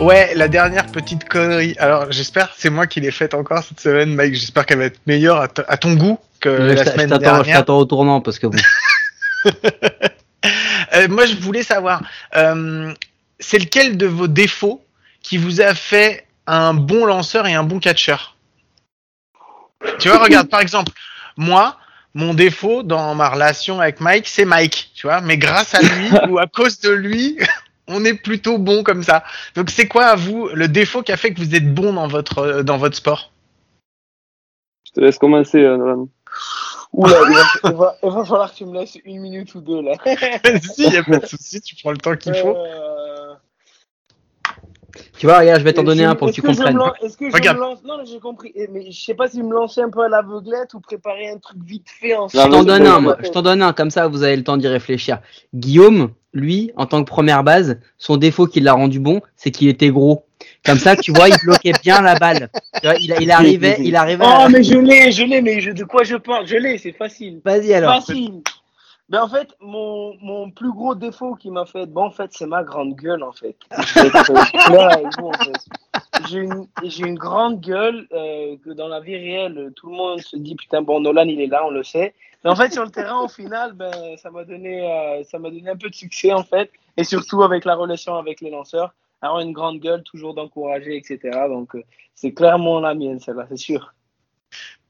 Ouais, la dernière petite connerie. Alors, j'espère, c'est moi qui l'ai faite encore cette semaine, Mike. J'espère qu'elle va être meilleure à, ton goût que Je la je semaine je dernière. t'attends au tournant parce que bon. <laughs> Euh, moi, je voulais savoir, euh, c'est lequel de vos défauts qui vous a fait un bon lanceur et un bon catcheur? Tu vois, regarde, par exemple, moi, mon défaut dans ma relation avec Mike, c'est Mike, tu vois, mais grâce à lui <laughs> ou à cause de lui, on est plutôt bon comme ça. Donc, c'est quoi à vous le défaut qui a fait que vous êtes bon dans votre euh, dans votre sport? Je te laisse commencer, euh, Nolan. Oula, <laughs> il va, il, va, il va falloir que tu me laisses une minute ou deux là. <laughs> Si, y a pas de souci, tu prends le temps qu'il faut. Euh, Tu vois, regarde, je vais t'en donner un pour que tu me comprennes. Est-ce que je Regarde. me lance? Non, mais j'ai compris. Eh, Mais je sais pas si me lancer un peu à l'aveuglette ou préparer un truc vite fait en Je Non, t'en donne un, moi. Je t'en donne un, comme ça vous avez le temps d'y réfléchir. Guillaume, lui, en tant que première base, son défaut qui l'a rendu bon, c'est qu'il était gros. Comme ça, tu vois, il bloquait bien la balle. Tu vois, il, il arrivait, il arrivait. Oh, À... mais je l'ai, je l'ai, mais je- de quoi je parle? Je l'ai, c'est facile. Vas-y alors. Facile. Ben en fait, mon, mon plus gros défaut qui m'a fait, bon en fait, c'est ma grande gueule en fait. <laughs> Vous, en fait. J'ai une, j'ai une grande gueule euh, que dans la vie réelle, tout le monde se dit putain bon Nolan il est là, on le sait. Mais en fait sur le terrain au final, ben ça m'a donné, euh, ça m'a donné un peu de succès en fait, et surtout avec la relation avec les lanceurs, avoir une grande gueule, toujours d'encourager, etc. Donc euh, c'est clairement la mienne celle-là, c'est sûr.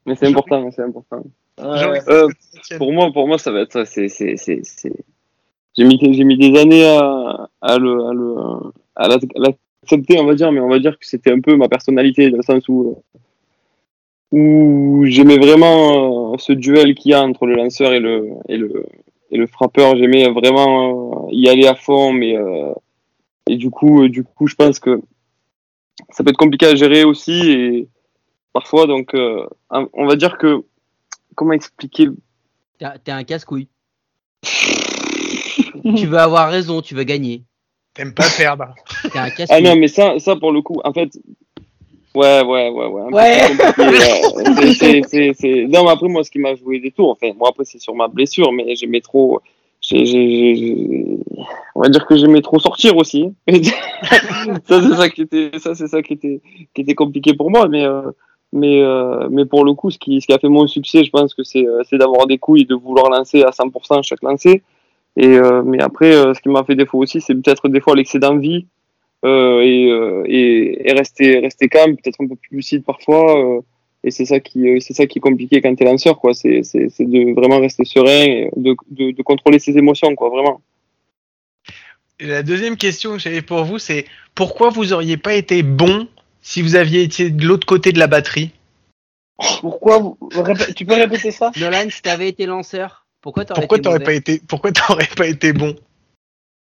Mais c'est important, c'est important. Ouais. Euh, pour moi, pour moi, ça va être ça. C'est, c'est, c'est, c'est... J'ai mis, j'ai mis des années à, à le, à le, à la- à l'accepter, on va dire, mais on va dire que c'était un peu ma personnalité, dans le sens où, euh, où j'aimais vraiment euh, ce duel qu'il y a entre le lanceur et le, et le, et le frappeur. J'aimais vraiment y aller à fond, mais, euh, et du coup, du coup, je pense que ça peut être compliqué à gérer aussi, et parfois, donc, euh, on va dire que, comment expliquer T'es un- casse-couille. <laughs> tu veux avoir raison, tu veux gagner. T'aimes pas perdre. T'es un Ah casse-couille. non, mais ça, ça pour le coup, en fait, ouais, ouais, ouais, ouais. Ouais. <laughs> c'est- c'est- c'est- Non, mais après, moi, ce qui m'a joué des tours, enfin, moi, après, c'est sur ma blessure, mais j'aimais trop. j'ai- j'ai- j'ai- On va dire que j'aimais trop sortir aussi. <laughs> ça, c'est ça qui était, ça, c'est ça qui était, qui était compliqué pour moi, mais. euh, Mais, euh, mais pour le coup, ce qui, a fait mon succès, je pense que c'est euh, c'est d'avoir des couilles et de vouloir lancer à 100% chaque lancer. Euh, mais après, ce qui m'a fait défaut aussi, c'est peut-être des fois l'excès d'envie et, et, rester, rester calme, peut-être un peu plus lucide parfois. et c'est ça qui, ça qui est compliqué quand t'es lanceur, quoi. C'est, de vraiment rester serein, et de, de, contrôler ses émotions, quoi, vraiment. La deuxième question que j'avais pour vous, c'est pourquoi vous auriez pas été bon si vous aviez été de l'autre côté de la batterie Pourquoi vous... Tu peux répéter ça? Nolan, si t'avais été lanceur, pourquoi t'aurais Pourquoi été pas été Pourquoi t'aurais pas été bon?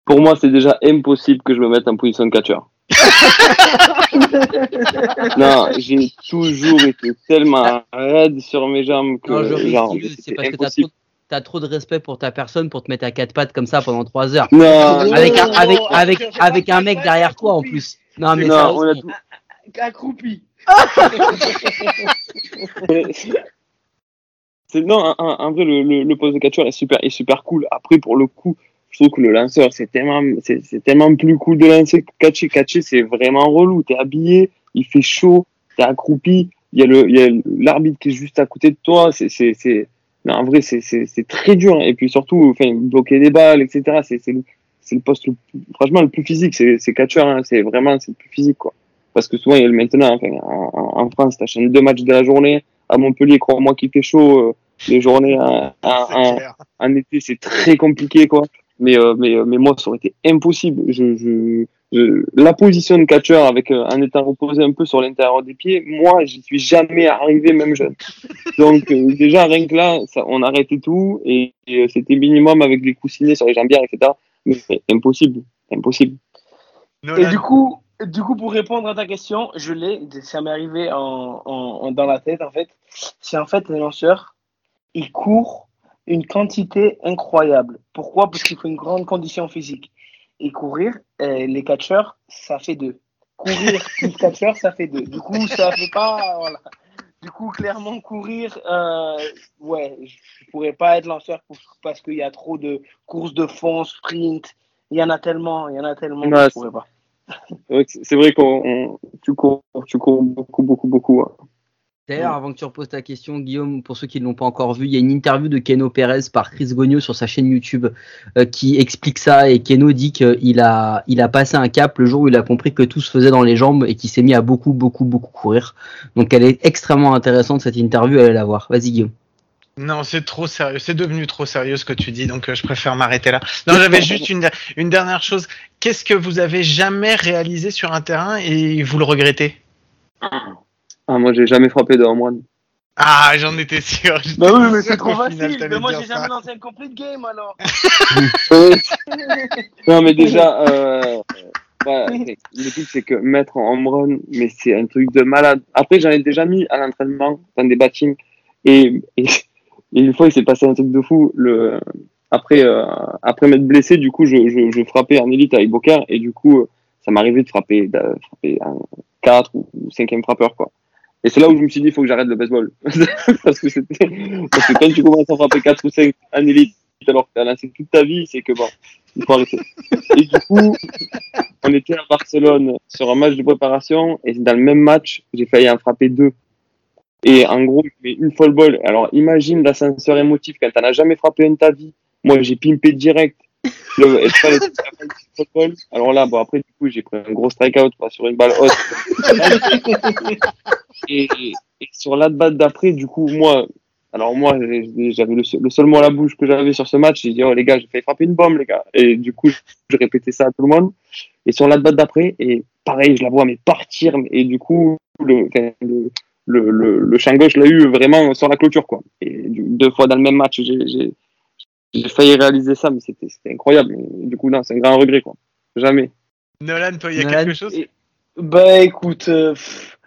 Pour moi, c'est déjà impossible que je me mette en position de catcheur. <laughs> non, j'ai toujours été tellement raide sur mes jambes que Non, je genre, m'excuse, c'est parce que t'as impossible. trop, t'as trop de respect pour ta personne pour te mettre à quatre pattes comme ça pendant trois heures. Non, Avec un, avec, avec, avec un mec derrière toi en plus. Non, mais non, Accroupi. <laughs> C'est non, en, en- en vrai, le, le, poste de catcheur est super, est super cool. Après, pour le coup, je trouve que le lanceur, c'est tellement, c'est, tellement plus cool de lancer catcher. Catcher, c'est vraiment relou. T'es habillé, il fait chaud, t'es accroupi, il y a le, il l'arbitre qui est juste à côté de toi. C'est, c'est, c'est, en vrai, c'est, c'est, très dur. Et puis surtout, enfin, bloquer des balles, etc. C'est, c'est, le- poste, le franchement, le plus physique. C'est, c'est catcheur, hein. C'est vraiment, c'est le plus physique, quoi. Parce que souvent, il y a le maintenant, enfin, en, France, t'enchaînes deux matchs de la journée. À Montpellier, crois-moi qu'il fait chaud. euh, les journées en, été, c'est très compliqué, quoi. Mais, euh, mais, euh, mais moi, ça aurait été impossible. Je, je, je- la position de catcheur avec euh, en étant reposé un peu sur l'intérieur des pieds, moi, j'y suis jamais arrivé, même jeune. Donc, euh, déjà, rien que là, ça, on arrêtait tout et, et, euh, c'était minimum avec les coussinets sur les jambières, etc. Mais c'est impossible, impossible. Et du coup, du coup, pour répondre à ta question, je l'ai, ça m'est arrivé en, en- en- dans la tête en fait. C'est en fait les lanceurs, ils courent une quantité incroyable. Pourquoi? Parce qu'il faut une grande condition physique. Et courir, euh, les catcheurs, ça fait deux. Courir <laughs> plus catcheur, ça fait deux. Du coup, ça fait pas. Voilà. Du coup, clairement, courir, euh, ouais, je pourrais pas être lanceur pour- parce qu'il y a trop de courses de fond, sprint. Il y en a tellement, il y en a tellement que Ouais, je pourrais pas. C'est vrai qu'on on- tu cours, beaucoup, beaucoup, beaucoup. hein. D'ailleurs, avant que tu reposes ta question, Guillaume, pour ceux qui ne l'ont pas encore vu, il y a une interview de Keno Perez par Chris Gogno sur sa chaîne YouTube euh, qui explique ça et Keno dit qu'il a, il a passé un cap le jour où il a compris que tout se faisait dans les jambes et qu'il s'est mis à beaucoup, beaucoup, beaucoup courir. Donc elle est extrêmement intéressante cette interview, allez la voir. Vas-y Guillaume. Non, c'est trop sérieux. C'est devenu trop sérieux ce que tu dis, donc euh, je préfère m'arrêter là. Non, j'avais <laughs> juste une, une dernière chose. Qu'est-ce que vous avez jamais réalisé sur un terrain et vous le regrettez? Ah, moi, j'ai jamais frappé de home run. Ah, j'en étais sûr. Bah oui, mais c'est trop final, facile. Mais moi, j'ai jamais lancé un complete game alors. non, mais déjà, euh, <laughs> le truc, c'est que mettre en home run, mais c'est un truc de malade. Après, j'en ai déjà mis à l'entraînement, dans des battings, et, et, et une fois, il s'est passé un truc de fou. Après, euh, après m'être blessé, du coup, je, frappais en élite avec Boker, et du coup, ça m'arrivait de frapper, de frapper un 4 ou 5e frappeur. Et c'est là où je me suis dit, il faut que j'arrête le baseball. <laughs> parce que c'était, parce que quand tu commences à frapper 4 ou 5 en élite, alors que t'as lancé toute ta vie, c'est que bon, il faut arrêter. Et du coup, on était à Barcelone sur un match de préparation, et dans le même match, j'ai failli en frapper deux. Et en gros, une folle ball. Alors imagine l'ascenseur émotif quand t'en as jamais frappé un de ta vie. Moi, j'ai pimpé direct. Le, le-. Alors là, bon, après, du coup, j'ai pris un gros strikeout sur une balle haute. <laughs> et, et sur la batte d'après, du coup, moi, alors moi, j'avais le, seul- le seul mot à la bouche que j'avais sur ce match. J'ai dit, oh les gars, j'ai fait frapper une bombe, les gars. Et du coup, je répétais ça à tout le monde. Et sur la batte d'après, et pareil, je la vois mais partir. Et du coup, le, le, le, le champ gauche l'a eu vraiment sur la clôture, quoi. Et deux fois dans le même match, j'ai, failli réaliser ça, mais c'était, c'était incroyable. Et du coup, non, c'est un grand regret, quoi. Jamais. Nolan, toi, il y a Nolan, quelque chose Et- Bah écoute, euh, pff,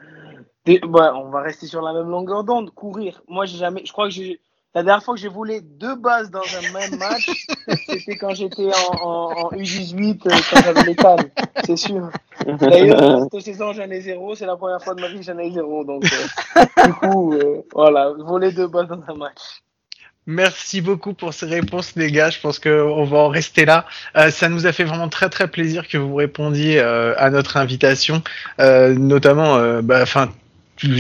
bah, on va rester sur la même longueur d'onde. Courir. Moi, j'ai jamais. Je crois que j'ai. La dernière fois que j'ai volé deux bases dans un même match, <laughs> c'était quand j'étais en, en, en U18, euh, quand j'avais les cannes, c'est sûr. D'ailleurs, <laughs> cette saison, j'en ai zéro. C'est la première fois de ma vie que j'en ai zéro. Donc, euh, du coup, euh, voilà, voler deux bases dans un match. Merci beaucoup pour ces réponses, les gars. Je pense qu'on va en rester là. Euh, ça nous a fait vraiment très très plaisir que vous répondiez euh, à notre invitation, euh, notamment, euh, bah,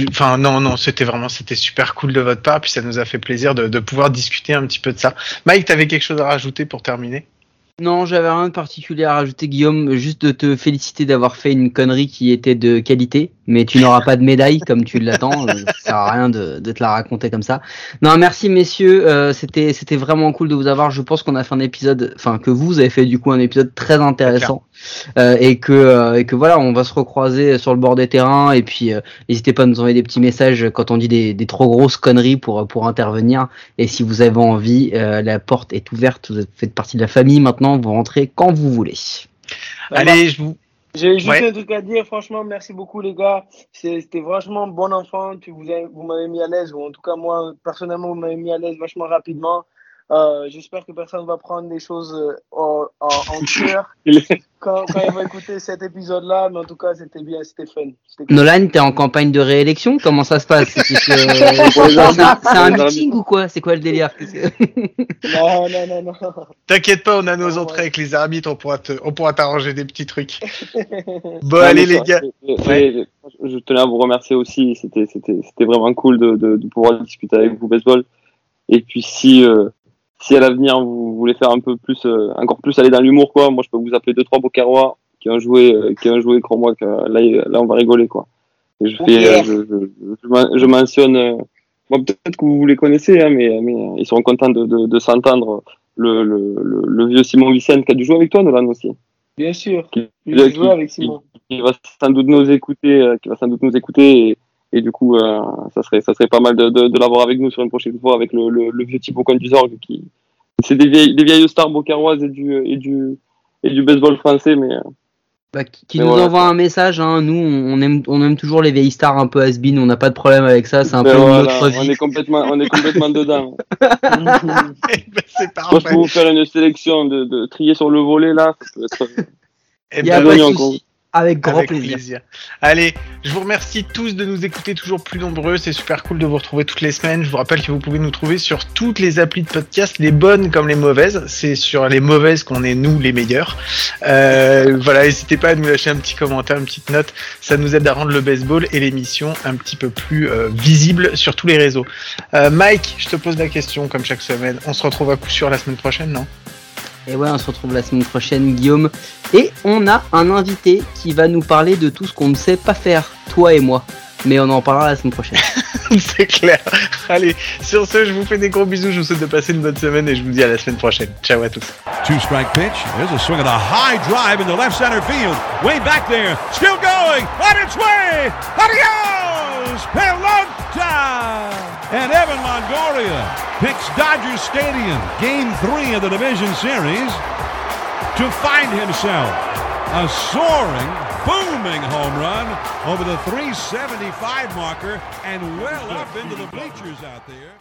enfin. Non non c'était vraiment super cool de votre part puis ça nous a fait plaisir de, pouvoir discuter un petit peu de ça. Mike t'avais quelque chose à rajouter pour terminer? Non, j'avais rien de particulier à rajouter, Guillaume. Juste de te féliciter d'avoir fait une connerie qui était de qualité, mais tu n'auras pas de médaille comme tu l'attends. euh, Ça sert à rien de, de te la raconter comme ça. Non, merci messieurs. euh, c'était c'était vraiment cool de vous avoir. Je pense qu'on a fait un épisode, enfin que vous avez fait du coup un épisode très intéressant euh, et que euh, et que voilà, on va se recroiser sur le bord des terrains et puis euh, n'hésitez pas à nous envoyer des petits messages quand on dit des, des trop grosses conneries pour pour intervenir. Et si vous avez envie, euh, la porte est ouverte. Vous faites partie de la famille maintenant. Vous rentrez quand vous voulez. Bah, Allez je vous J'ai juste Ouais. un truc à dire, franchement, merci beaucoup les gars. C'était vachement bon enfant. Tu, vous avez- vous m'avez mis à l'aise, ou en tout cas moi, personnellement, vous m'avez mis à l'aise vachement rapidement. Euh, J'espère que personne va prendre des choses euh, en, en, en <laughs> cœur quand, quand ils vont écouter cet épisode-là, mais en tout cas, c'était bien, c'était fun. Nolan, t'es en campagne de réélection? Comment ça se passe? C'est <laughs> c'est un, meeting ou quoi? C'est quoi le délire? Non, non, non, non. t'inquiète pas on a nos entrées ouais. avec les arbitres on pourra te, on pourra t'arranger des petits trucs. <laughs> Bon Non, allez les gars c'est- Je tenais à vous remercier aussi. C'était, c'était, c'était vraiment cool de, de, de pouvoir discuter avec vous baseball. Et puis si, euh, si à l'avenir vous voulez faire un peu plus, euh, encore plus aller dans l'humour, quoi, moi je peux vous appeler deux trois Bocarois qui ont joué, euh, qui ont joué, crois-moi que là, il- là on va rigoler, quoi. Et je Ok. fais, euh, je, je, je, men- je mentionne, euh, bon, peut-être que vous les connaissez, hein, mais, mais euh, ils seront contents de, de, de s'entendre. Le, le, le, le vieux Simon Vicente qui a dû jouer avec toi, Nolan aussi. Bien sûr. Qui, joué avec Simon. qui va sans doute nous écouter, euh, qui va sans doute nous écouter et, et du coup, euh, ça serait, ça serait pas mal de, de, de l'avoir avec nous sur une prochaine fois avec le, le, le vieux Thibaut Coin du Zorg qui, c'est des vieilles, des vieilles stars bocaroises et du, et du, et du baseball français, mais, euh, Bah, qui nous voilà. envoie un message, hein. nous on aime, on aime toujours les vieilles stars un peu has on n'a pas de problème avec ça, c'est un Ben peu voilà, notre on vie. est complètement, on est complètement <laughs> dedans. Eh ben, Moi, je peux vous faire une sélection de, de trier sur le volet là. Ça peut être. Il y a pas de Bienvenue souci. encore. Avec grand Avec plaisir. plaisir. Allez, je vous remercie tous de nous écouter toujours plus nombreux. C'est super cool de vous retrouver toutes les semaines. Je vous rappelle que vous pouvez nous trouver sur toutes les applis de podcast, les bonnes comme les mauvaises. C'est sur les mauvaises qu'on est nous les meilleurs. Euh, voilà, n'hésitez pas à nous lâcher un petit commentaire, une petite note. Ça nous aide à rendre le baseball et l'émission un petit peu plus euh, visible sur tous les réseaux. Euh, Mike, je te pose la question comme chaque semaine. On se retrouve à coup sûr la semaine prochaine, non? Et ouais, on se retrouve la semaine prochaine, Guillaume. Et on a un invité qui va nous parler de tout ce qu'on ne sait pas faire, toi et moi. Mais on en parlera la semaine prochaine. <laughs> C'est clair. Allez, sur ce, je vous fais des gros bisous. Je vous souhaite de passer une bonne semaine et je vous dis à la semaine prochaine. Ciao à tous. Two strike pitch. There's a swing and a high drive into left center field. Way back there. Still going. On its way. Adios. Pelota. And Evan Longoria picks Dodger Stadium. Game three of the division series to find himself a soaring, booming home run over the 375 marker and well up into the bleachers out there.